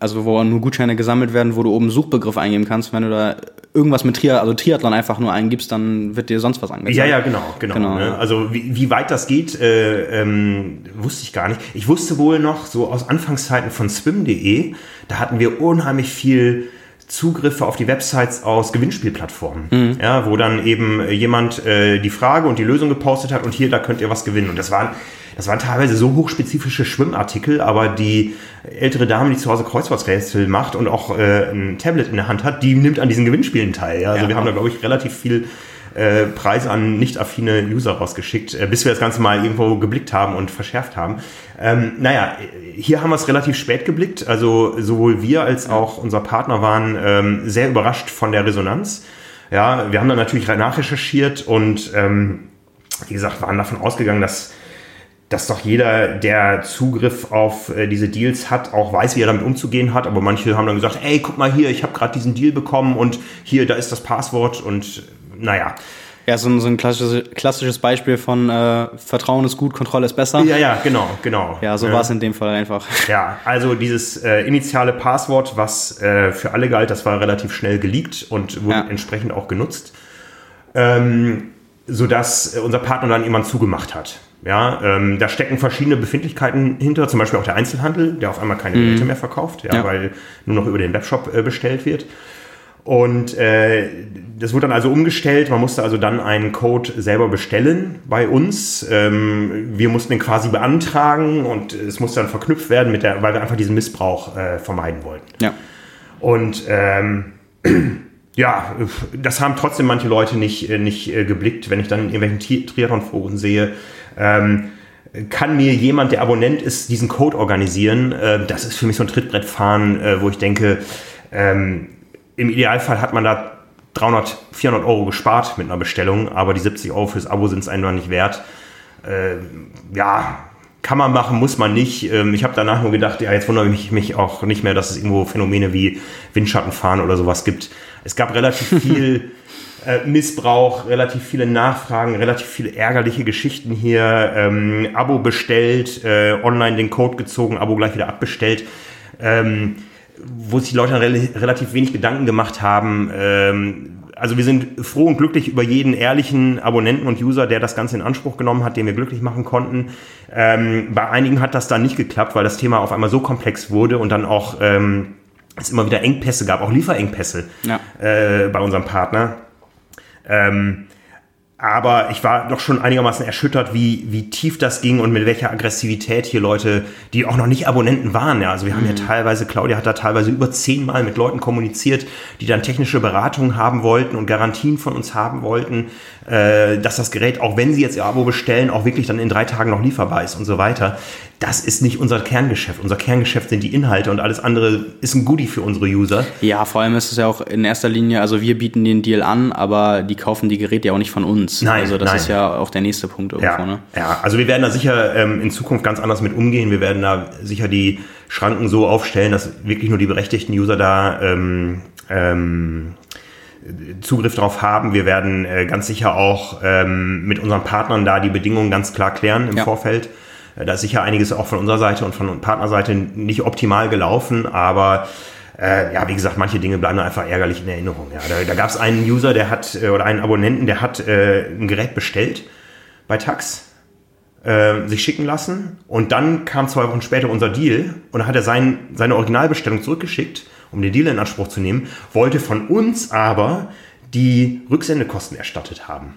[SPEAKER 2] also wo nur Gutscheine gesammelt werden, wo du oben Suchbegriff eingeben kannst. Wenn du da irgendwas mit Triathlon, also Triathlon einfach nur eingibst, dann wird dir sonst was angezeigt.
[SPEAKER 1] Ja, ja, genau, genau. genau. Ne? Also wie, wie weit das geht, äh, ähm, wusste ich gar nicht. Ich wusste wohl noch so aus Anfangszeiten von swim.de, da hatten wir unheimlich viel Zugriffe auf die Websites aus Gewinnspielplattformen, mhm. ja, wo dann eben jemand äh, die Frage und die Lösung gepostet hat und hier, da könnt ihr was gewinnen. Und das waren das waren teilweise so hochspezifische Schwimmartikel, aber die ältere Dame, die zu Hause Kreuzworträtsel macht und auch äh, ein Tablet in der Hand hat, die nimmt an diesen Gewinnspielen teil. Ja? Also ja. wir haben da, glaube ich, relativ viel äh, Preise an nicht affine User rausgeschickt, äh, bis wir das Ganze mal irgendwo geblickt haben und verschärft haben. Ähm, naja, hier haben wir es relativ spät geblickt. Also sowohl wir als auch unser Partner waren ähm, sehr überrascht von der Resonanz. Ja, wir haben dann natürlich nachrecherchiert und ähm, wie gesagt, waren davon ausgegangen, dass dass doch jeder, der Zugriff auf äh, diese Deals hat, auch weiß, wie er damit umzugehen hat. Aber manche haben dann gesagt, ey, guck mal hier, ich habe gerade diesen Deal bekommen und hier, da ist das Passwort und naja.
[SPEAKER 2] Ja, so ein, so ein klassisches, klassisches Beispiel von äh, Vertrauen ist gut, Kontrolle ist besser.
[SPEAKER 1] Ja, ja, genau, genau.
[SPEAKER 2] Ja, so ja. war es in dem Fall einfach.
[SPEAKER 1] Ja, also dieses äh, initiale Passwort, was äh, für alle galt, das war relativ schnell geleakt und wurde ja. entsprechend auch genutzt, ähm, sodass unser Partner dann jemand zugemacht hat. Ja, ähm, da stecken verschiedene Befindlichkeiten hinter, zum Beispiel auch der Einzelhandel, der auf einmal keine mhm. Geräte mehr verkauft, ja, ja, weil nur noch über den Webshop äh, bestellt wird. Und äh, das wurde dann also umgestellt. Man musste also dann einen Code selber bestellen bei uns. Ähm, wir mussten den quasi beantragen und es musste dann verknüpft werden mit der, weil wir einfach diesen Missbrauch äh, vermeiden wollten.
[SPEAKER 2] Ja.
[SPEAKER 1] Und ähm, ja, das haben trotzdem manche Leute nicht, äh, nicht äh, geblickt, wenn ich dann in irgendwelchen Triathlon-Foren sehe. Ähm, kann mir jemand, der Abonnent ist, diesen Code organisieren? Äh, das ist für mich so ein Trittbrettfahren, äh, wo ich denke, Ähm, Im Idealfall hat man da 300, 400 Euro gespart mit einer Bestellung, aber die 70 Euro fürs Abo sind es einfach nicht wert. Äh, ja, kann man machen, muss man nicht. Ähm, ich habe danach nur gedacht, ja, jetzt wundere ich mich auch nicht mehr, dass es irgendwo Phänomene wie Windschattenfahren oder sowas gibt. Es gab relativ viel äh, Missbrauch, relativ viele Nachfragen, relativ viele ärgerliche Geschichten hier. Ähm, Abo bestellt, äh, online den Code gezogen, Abo gleich wieder abbestellt. Ähm, wo sich die Leute re relativ wenig Gedanken gemacht haben. Ähm, also wir sind froh und glücklich über jeden ehrlichen Abonnenten und User, der das Ganze in Anspruch genommen hat, den wir glücklich machen konnten. Ähm, bei einigen hat das dann nicht geklappt, weil das Thema auf einmal so komplex wurde und dann auch ähm, es immer wieder Engpässe gab, auch Lieferengpässe ja. äh, bei unserem Partner. Ähm, aber ich war doch schon einigermaßen erschüttert, wie, wie tief das ging und mit welcher Aggressivität hier Leute, die auch noch nicht Abonnenten waren. Ja, also wir haben ja mhm. teilweise, Claudia hat da teilweise über zehnmal mit Leuten kommuniziert, die dann technische Beratungen haben wollten und Garantien von uns haben wollten, äh, dass das Gerät, auch wenn sie jetzt ihr Abo bestellen, auch wirklich dann in drei Tagen noch lieferbar ist und so weiter das ist nicht unser Kerngeschäft. Unser Kerngeschäft sind die Inhalte und alles andere ist ein Goodie für unsere User.
[SPEAKER 2] Ja, vor allem ist es ja auch in erster Linie, also wir bieten den Deal an, aber die kaufen die Geräte ja auch nicht von uns.
[SPEAKER 1] Nein,
[SPEAKER 2] also das
[SPEAKER 1] nein.
[SPEAKER 2] ist ja auch der nächste Punkt
[SPEAKER 1] irgendwo. Ja, ne? ja also wir werden da sicher ähm, in Zukunft ganz anders mit umgehen. Wir werden da sicher die Schranken so aufstellen, dass wirklich nur die berechtigten User da ähm, ähm, Zugriff darauf haben. Wir werden äh, ganz sicher auch ähm, mit unseren Partnern da die Bedingungen ganz klar klären im ja. Vorfeld. Äh, da ist sicher einiges auch von unserer Seite und von Partnerseite nicht optimal gelaufen, aber äh, ja, wie gesagt, manche Dinge bleiben einfach ärgerlich in Erinnerung. Ja, da da gab es einen User, der hat, äh, oder einen Abonnenten, der hat äh, ein Gerät bestellt bei Tax, äh, sich schicken lassen und dann kam zwei Wochen später unser Deal und dann hat er sein, seine Originalbestellung zurückgeschickt, um den Deal in Anspruch zu nehmen, wollte von uns aber die Rücksendekosten erstattet haben.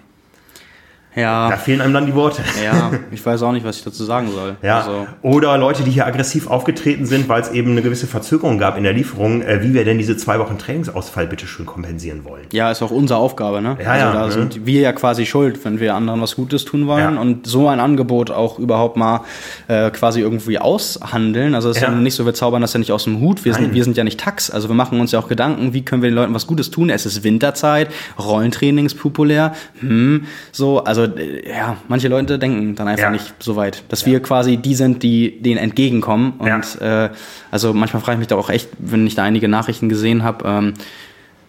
[SPEAKER 2] Ja.
[SPEAKER 1] Da fehlen einem dann die Worte.
[SPEAKER 2] Ja, ich weiß auch nicht, was ich dazu sagen soll.
[SPEAKER 1] Ja. Also. Oder Leute, die hier aggressiv aufgetreten sind, weil es eben eine gewisse Verzögerung gab in der Lieferung, äh, wie wir denn diese zwei Wochen Trainingsausfall bitte schön kompensieren wollen.
[SPEAKER 2] Ja, ist auch unsere Aufgabe, ne?
[SPEAKER 1] Ja, also
[SPEAKER 2] ja, da
[SPEAKER 1] ne?
[SPEAKER 2] sind wir ja quasi schuld, wenn wir anderen was Gutes tun wollen ja. und so ein Angebot auch überhaupt mal äh, quasi irgendwie aushandeln. Also es ist ja. ja nicht so, wir zaubern das ja nicht aus dem Hut. Wir sind, wir sind ja nicht Tax. Also wir machen uns ja auch Gedanken, wie können wir den Leuten was Gutes tun. Es ist Winterzeit, Rollentraining ist populär. Hm, so, also äh, ja, manche Leute denken dann einfach ja. nicht so weit, dass ja. wir quasi die sind, die denen entgegenkommen. Und ja. äh, also manchmal frage ich mich da auch echt, wenn ich da einige Nachrichten gesehen habe, ähm,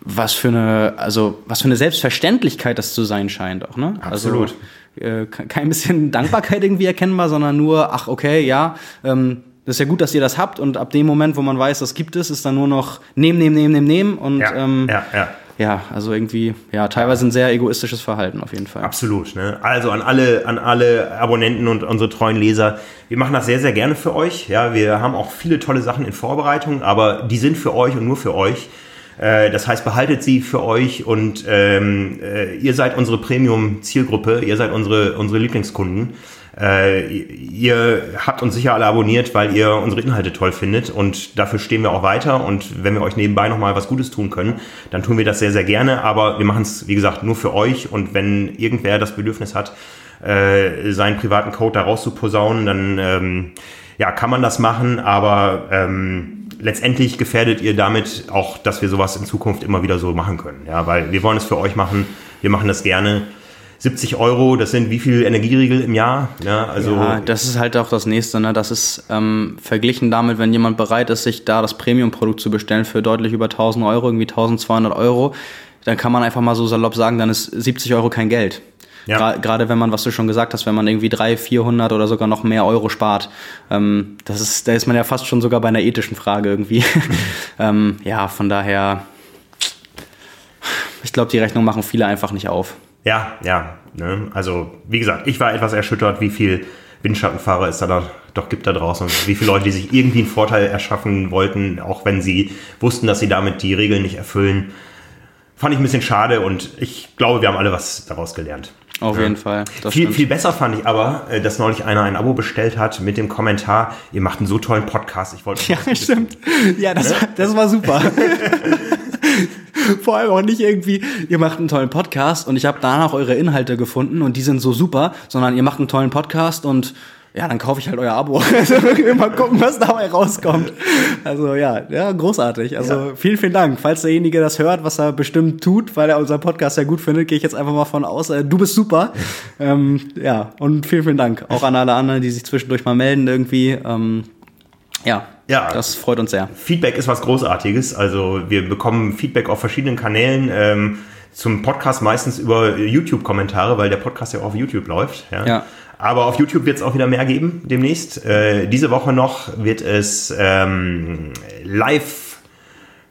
[SPEAKER 2] was für eine, also was für eine Selbstverständlichkeit das zu sein scheint auch, ne?
[SPEAKER 1] Absolut.
[SPEAKER 2] Also, äh, kein bisschen Dankbarkeit irgendwie erkennbar, sondern nur, ach okay, ja, ähm, das ist ja gut, dass ihr das habt und ab dem Moment, wo man weiß, das gibt es, ist dann nur noch nehmen, nehmen, nehmen, nehmen, nehmen und
[SPEAKER 1] ja, ähm, ja, ja
[SPEAKER 2] ja, also irgendwie, ja, teilweise ein sehr egoistisches Verhalten auf jeden Fall.
[SPEAKER 1] Absolut. Ne? Also an alle, an alle Abonnenten und unsere treuen Leser, wir machen das sehr, sehr gerne für euch. Ja, wir haben auch viele tolle Sachen in Vorbereitung, aber die sind für euch und nur für euch. Äh, das heißt, behaltet sie für euch und ähm, äh, ihr seid unsere Premium-Zielgruppe, ihr seid unsere, unsere Lieblingskunden. Äh, ihr habt uns sicher alle abonniert, weil ihr unsere Inhalte toll findet. Und dafür stehen wir auch weiter. Und wenn wir euch nebenbei nochmal was Gutes tun können, dann tun wir das sehr, sehr gerne, aber wir machen es, wie gesagt, nur für euch. Und wenn irgendwer das Bedürfnis hat, äh, seinen privaten Code da raus zu posaunen, dann ähm, ja, kann man das machen, aber ähm, letztendlich gefährdet ihr damit auch, dass wir sowas in Zukunft immer wieder so machen können. Ja, weil wir wollen es für euch machen, wir machen das gerne 70 Euro, das sind wie viel Energieriegel im Jahr? Ja, also ja,
[SPEAKER 2] das ist halt auch das nächste. Ne? Das ist ähm, verglichen damit, wenn jemand bereit ist, sich da das Premium-Produkt zu bestellen für deutlich über 1000 Euro, irgendwie 1200 Euro, dann kann man einfach mal so salopp sagen, dann ist 70 Euro kein Geld. Ja. Gerade wenn man, was du schon gesagt hast, wenn man irgendwie 300, 400 oder sogar noch mehr Euro spart, ähm, das ist, da ist man ja fast schon sogar bei einer ethischen Frage irgendwie. ähm, ja, von daher, ich glaube, die Rechnung machen viele einfach nicht auf.
[SPEAKER 1] Ja, ja. Ne? Also, wie gesagt, ich war etwas erschüttert, wie viel Windschattenfahrer es da doch gibt da draußen. Wie viele Leute, die sich irgendwie einen Vorteil erschaffen wollten, auch wenn sie wussten, dass sie damit die Regeln nicht erfüllen. Fand ich ein bisschen schade und ich glaube, wir haben alle was daraus gelernt.
[SPEAKER 2] Auf ja. jeden Fall.
[SPEAKER 1] viel, viel besser fand ich aber, äh, dass neulich einer ein Abo bestellt hat mit dem Kommentar, ihr macht einen so tollen Podcast. Ich wollte.
[SPEAKER 2] Ja, stimmt. Ja, das, ne? war, das war super. Vor allem auch nicht irgendwie, ihr macht einen tollen Podcast und ich habe danach eure Inhalte gefunden und die sind so super, sondern ihr macht einen tollen Podcast und ja, dann kaufe ich halt euer Abo. mal gucken, was dabei rauskommt. Also ja, ja, großartig. Also ja. vielen, vielen Dank. Falls derjenige das hört, was er bestimmt tut, weil er unseren Podcast ja gut findet, gehe ich jetzt einfach mal von aus. Äh, du bist super. ähm, ja, und vielen, vielen Dank. Auch an alle anderen, die sich zwischendurch mal melden irgendwie. Ähm, ja, ja, das freut uns sehr.
[SPEAKER 1] Feedback ist was Großartiges. Also wir bekommen Feedback auf verschiedenen Kanälen. Ähm, zum Podcast meistens über YouTube-Kommentare, weil der Podcast ja auch auf YouTube läuft. Ja. ja. Aber auf YouTube wird es auch wieder mehr geben demnächst. Äh, diese Woche noch wird es ähm, live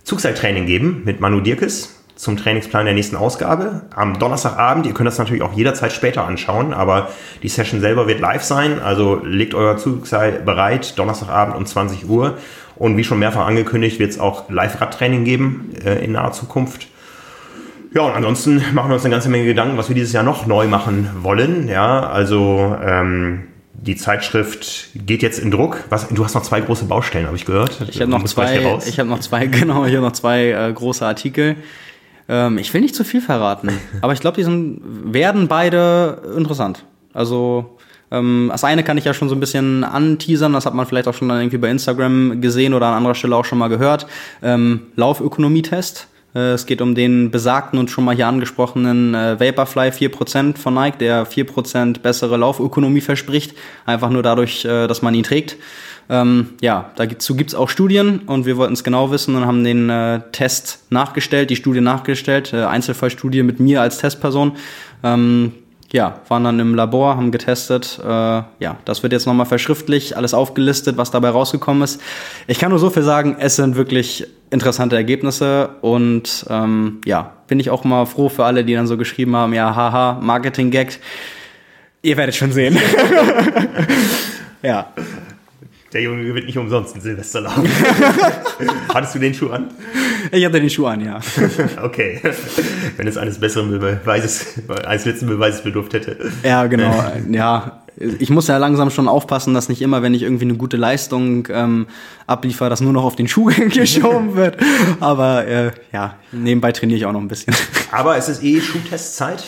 [SPEAKER 1] Zugseiltraining geben mit Manu Dirkes zum Trainingsplan der nächsten Ausgabe. Am Donnerstagabend, ihr könnt das natürlich auch jederzeit später anschauen, aber die Session selber wird live sein. Also legt euer Zugseil bereit, Donnerstagabend um 20 Uhr. Und wie schon mehrfach angekündigt, wird es auch Live-Radtraining geben äh, in naher Zukunft. Ja, und ansonsten machen wir uns eine ganze Menge Gedanken, was wir dieses Jahr noch neu machen wollen. Ja, also ähm, die Zeitschrift geht jetzt in Druck. Was, du hast noch zwei große Baustellen, habe ich gehört.
[SPEAKER 2] Ich habe noch zwei. Ich habe noch zwei. Genau, ich habe noch zwei äh, große Artikel. Ähm, ich will nicht zu viel verraten, aber ich glaube, die sind, werden beide interessant. Also ähm, das eine kann ich ja schon so ein bisschen anteasern, das hat man vielleicht auch schon dann irgendwie bei Instagram gesehen oder an anderer Stelle auch schon mal gehört. Ähm, Laufökonomietest. Äh, es geht um den besagten und schon mal hier angesprochenen äh, Vaporfly 4% von Nike, der 4% bessere Laufökonomie verspricht, einfach nur dadurch, äh, dass man ihn trägt. Ähm, ja, dazu gibt's auch Studien und wir wollten es genau wissen und haben den äh, Test nachgestellt, die Studie nachgestellt, äh, Einzelfallstudie mit mir als Testperson. Ähm, ja, waren dann im Labor, haben getestet. Äh, ja, das wird jetzt nochmal verschriftlich, alles aufgelistet, was dabei rausgekommen ist. Ich kann nur so viel sagen, es sind wirklich interessante Ergebnisse und ähm, ja, bin ich auch mal froh für alle, die dann so geschrieben haben, ja, haha, Marketing-Gag. Ihr werdet schon sehen.
[SPEAKER 1] ja. Der Junge wird nicht umsonst ein Silvesterlauf. Hattest du den Schuh an?
[SPEAKER 2] Ich hatte den Schuh an, ja.
[SPEAKER 1] okay. Wenn es eines besseren Beweises, eines letzten Beweises bedurft hätte.
[SPEAKER 2] Ja, genau. Ja, ich muss ja langsam schon aufpassen, dass nicht immer, wenn ich irgendwie eine gute Leistung ähm, abliefere, dass nur noch auf den Schuh geschoben wird. Aber äh, ja, nebenbei trainiere ich auch noch ein bisschen.
[SPEAKER 1] Aber es ist eh Schuhtestzeit.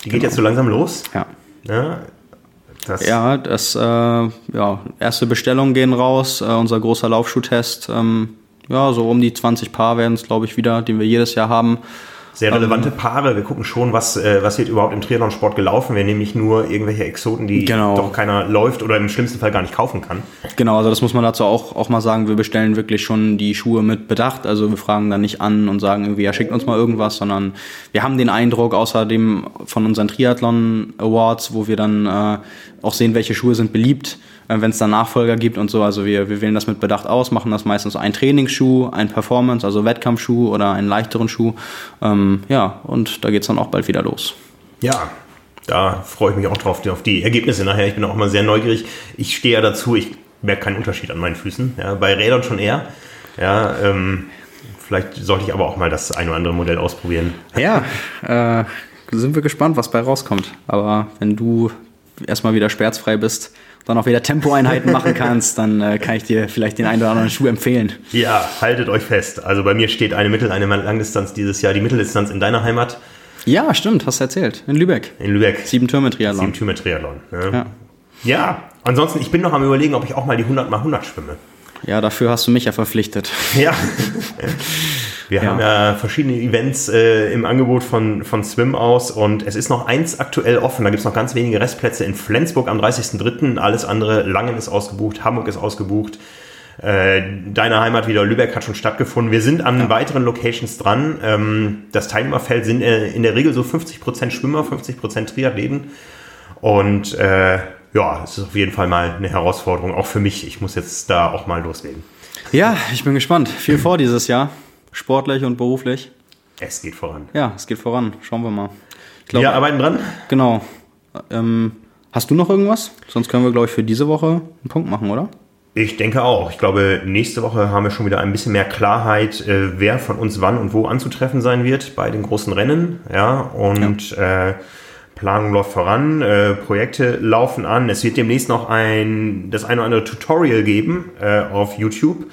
[SPEAKER 1] Die geht genau. jetzt so langsam los.
[SPEAKER 2] Ja. ja das ja, das, äh, ja, erste Bestellungen gehen raus. Äh, unser großer Laufschuhtest, ähm, ja, so um die 20 Paar werden es, glaube ich, wieder, den wir jedes Jahr haben
[SPEAKER 1] sehr relevante ähm, Paare. Wir gucken schon, was, äh, was wird überhaupt im Triathlon-Sport gelaufen. Wir nehmen nicht nur irgendwelche Exoten, die genau. doch keiner läuft oder im schlimmsten Fall gar nicht kaufen kann.
[SPEAKER 2] Genau, also das muss man dazu auch, auch mal sagen. Wir bestellen wirklich schon die Schuhe mit Bedacht. Also wir fragen dann nicht an und sagen irgendwie, ja, schickt uns mal irgendwas, sondern wir haben den Eindruck, außerdem von unseren Triathlon Awards, wo wir dann äh, auch sehen, welche Schuhe sind beliebt wenn es dann Nachfolger gibt und so. Also wir, wir wählen das mit Bedacht aus, machen das meistens ein Trainingsschuh, ein Performance, also Wettkampfschuh oder einen leichteren Schuh. Ähm, ja, und da geht es dann auch bald wieder los.
[SPEAKER 1] Ja, da freue ich mich auch drauf, auf die Ergebnisse nachher. Ich bin auch immer sehr neugierig. Ich stehe ja dazu, ich merke keinen Unterschied an meinen Füßen. Ja, bei Rädern schon eher. Ja, ähm, vielleicht sollte ich aber auch mal das ein oder andere Modell ausprobieren.
[SPEAKER 2] Ja, äh, sind wir gespannt, was bei rauskommt. Aber wenn du erstmal wieder schmerzfrei bist, dann auch wieder Tempoeinheiten machen kannst, dann äh, kann ich dir vielleicht den einen oder anderen Schuh empfehlen.
[SPEAKER 1] Ja, haltet euch fest. Also bei mir steht eine Mittel-, eine Langdistanz dieses Jahr. Die Mitteldistanz in deiner Heimat.
[SPEAKER 2] Ja, stimmt, hast du erzählt. In Lübeck.
[SPEAKER 1] In Lübeck.
[SPEAKER 2] Sieben Türme Triathlon.
[SPEAKER 1] Sieben Türme Triathlon. Ne? Ja. ja, ansonsten, ich bin noch am überlegen, ob ich auch mal die 100 mal 100 schwimme.
[SPEAKER 2] Ja, dafür hast du mich ja verpflichtet.
[SPEAKER 1] Ja. Wir ja. haben ja verschiedene Events äh, im Angebot von, von Swim aus und es ist noch eins aktuell offen. Da gibt es noch ganz wenige Restplätze in Flensburg am 30.03. Alles andere, Langen ist ausgebucht, Hamburg ist ausgebucht. Äh, deine Heimat wieder Lübeck hat schon stattgefunden. Wir sind an ja. weiteren Locations dran. Ähm, das Teilnehmerfeld sind äh, in der Regel so 50% Schwimmer, 50% Triathleten. Und äh, ja, es ist auf jeden Fall mal eine Herausforderung, auch für mich. Ich muss jetzt da auch mal loslegen.
[SPEAKER 2] Ja, ich bin gespannt. Viel vor dieses Jahr sportlich und beruflich.
[SPEAKER 1] Es geht voran.
[SPEAKER 2] Ja, es geht voran. Schauen wir mal.
[SPEAKER 1] Glaub, wir arbeiten dran.
[SPEAKER 2] Genau. Ähm, hast du noch irgendwas? Sonst können wir, glaube ich, für diese Woche einen Punkt machen, oder?
[SPEAKER 1] Ich denke auch. Ich glaube, nächste Woche haben wir schon wieder ein bisschen mehr Klarheit, äh, wer von uns wann und wo anzutreffen sein wird bei den großen Rennen. Ja, und ja. Äh, Planung läuft voran, äh, Projekte laufen an. Es wird demnächst noch ein, das eine oder andere Tutorial geben äh, auf YouTube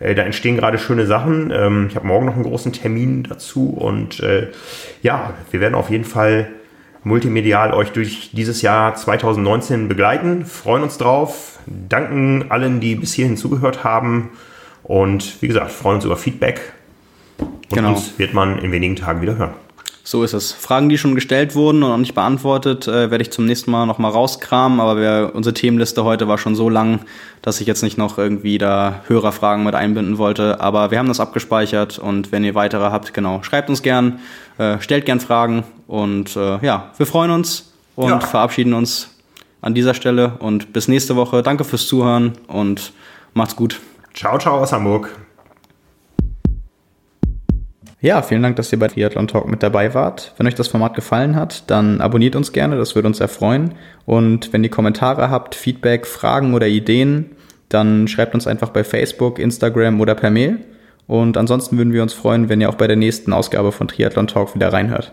[SPEAKER 1] äh, da entstehen gerade schöne Sachen. Ähm, ich habe morgen noch einen großen Termin dazu und äh, ja, wir werden auf jeden Fall multimedial euch durch dieses Jahr 2019 begleiten. Freuen uns drauf. Danken allen, die bis hierhin zugehört haben. Und wie gesagt, freuen uns über Feedback. Und genau. uns wird man in wenigen Tagen wieder hören.
[SPEAKER 2] So ist es. Fragen, die schon gestellt wurden und noch nicht beantwortet, äh, werde ich zum nächsten Mal nochmal rauskramen. Aber wir, unsere Themenliste heute war schon so lang, dass ich jetzt nicht noch irgendwie da Hörerfragen mit einbinden wollte. Aber wir haben das abgespeichert und wenn ihr weitere habt, genau, schreibt uns gern, äh, stellt gern Fragen und äh, ja, wir freuen uns und ja. verabschieden uns an dieser Stelle und bis nächste Woche. Danke fürs Zuhören und macht's gut.
[SPEAKER 1] Ciao, ciao aus Hamburg.
[SPEAKER 2] Ja, vielen Dank, dass ihr bei Triathlon Talk mit dabei wart. Wenn euch das Format gefallen hat, dann abonniert uns gerne, das würde uns erfreuen. Und wenn ihr Kommentare habt, Feedback, Fragen oder Ideen, dann schreibt uns einfach bei Facebook, Instagram oder per Mail. Und ansonsten würden wir uns freuen, wenn ihr auch bei der nächsten Ausgabe von Triathlon Talk wieder reinhört.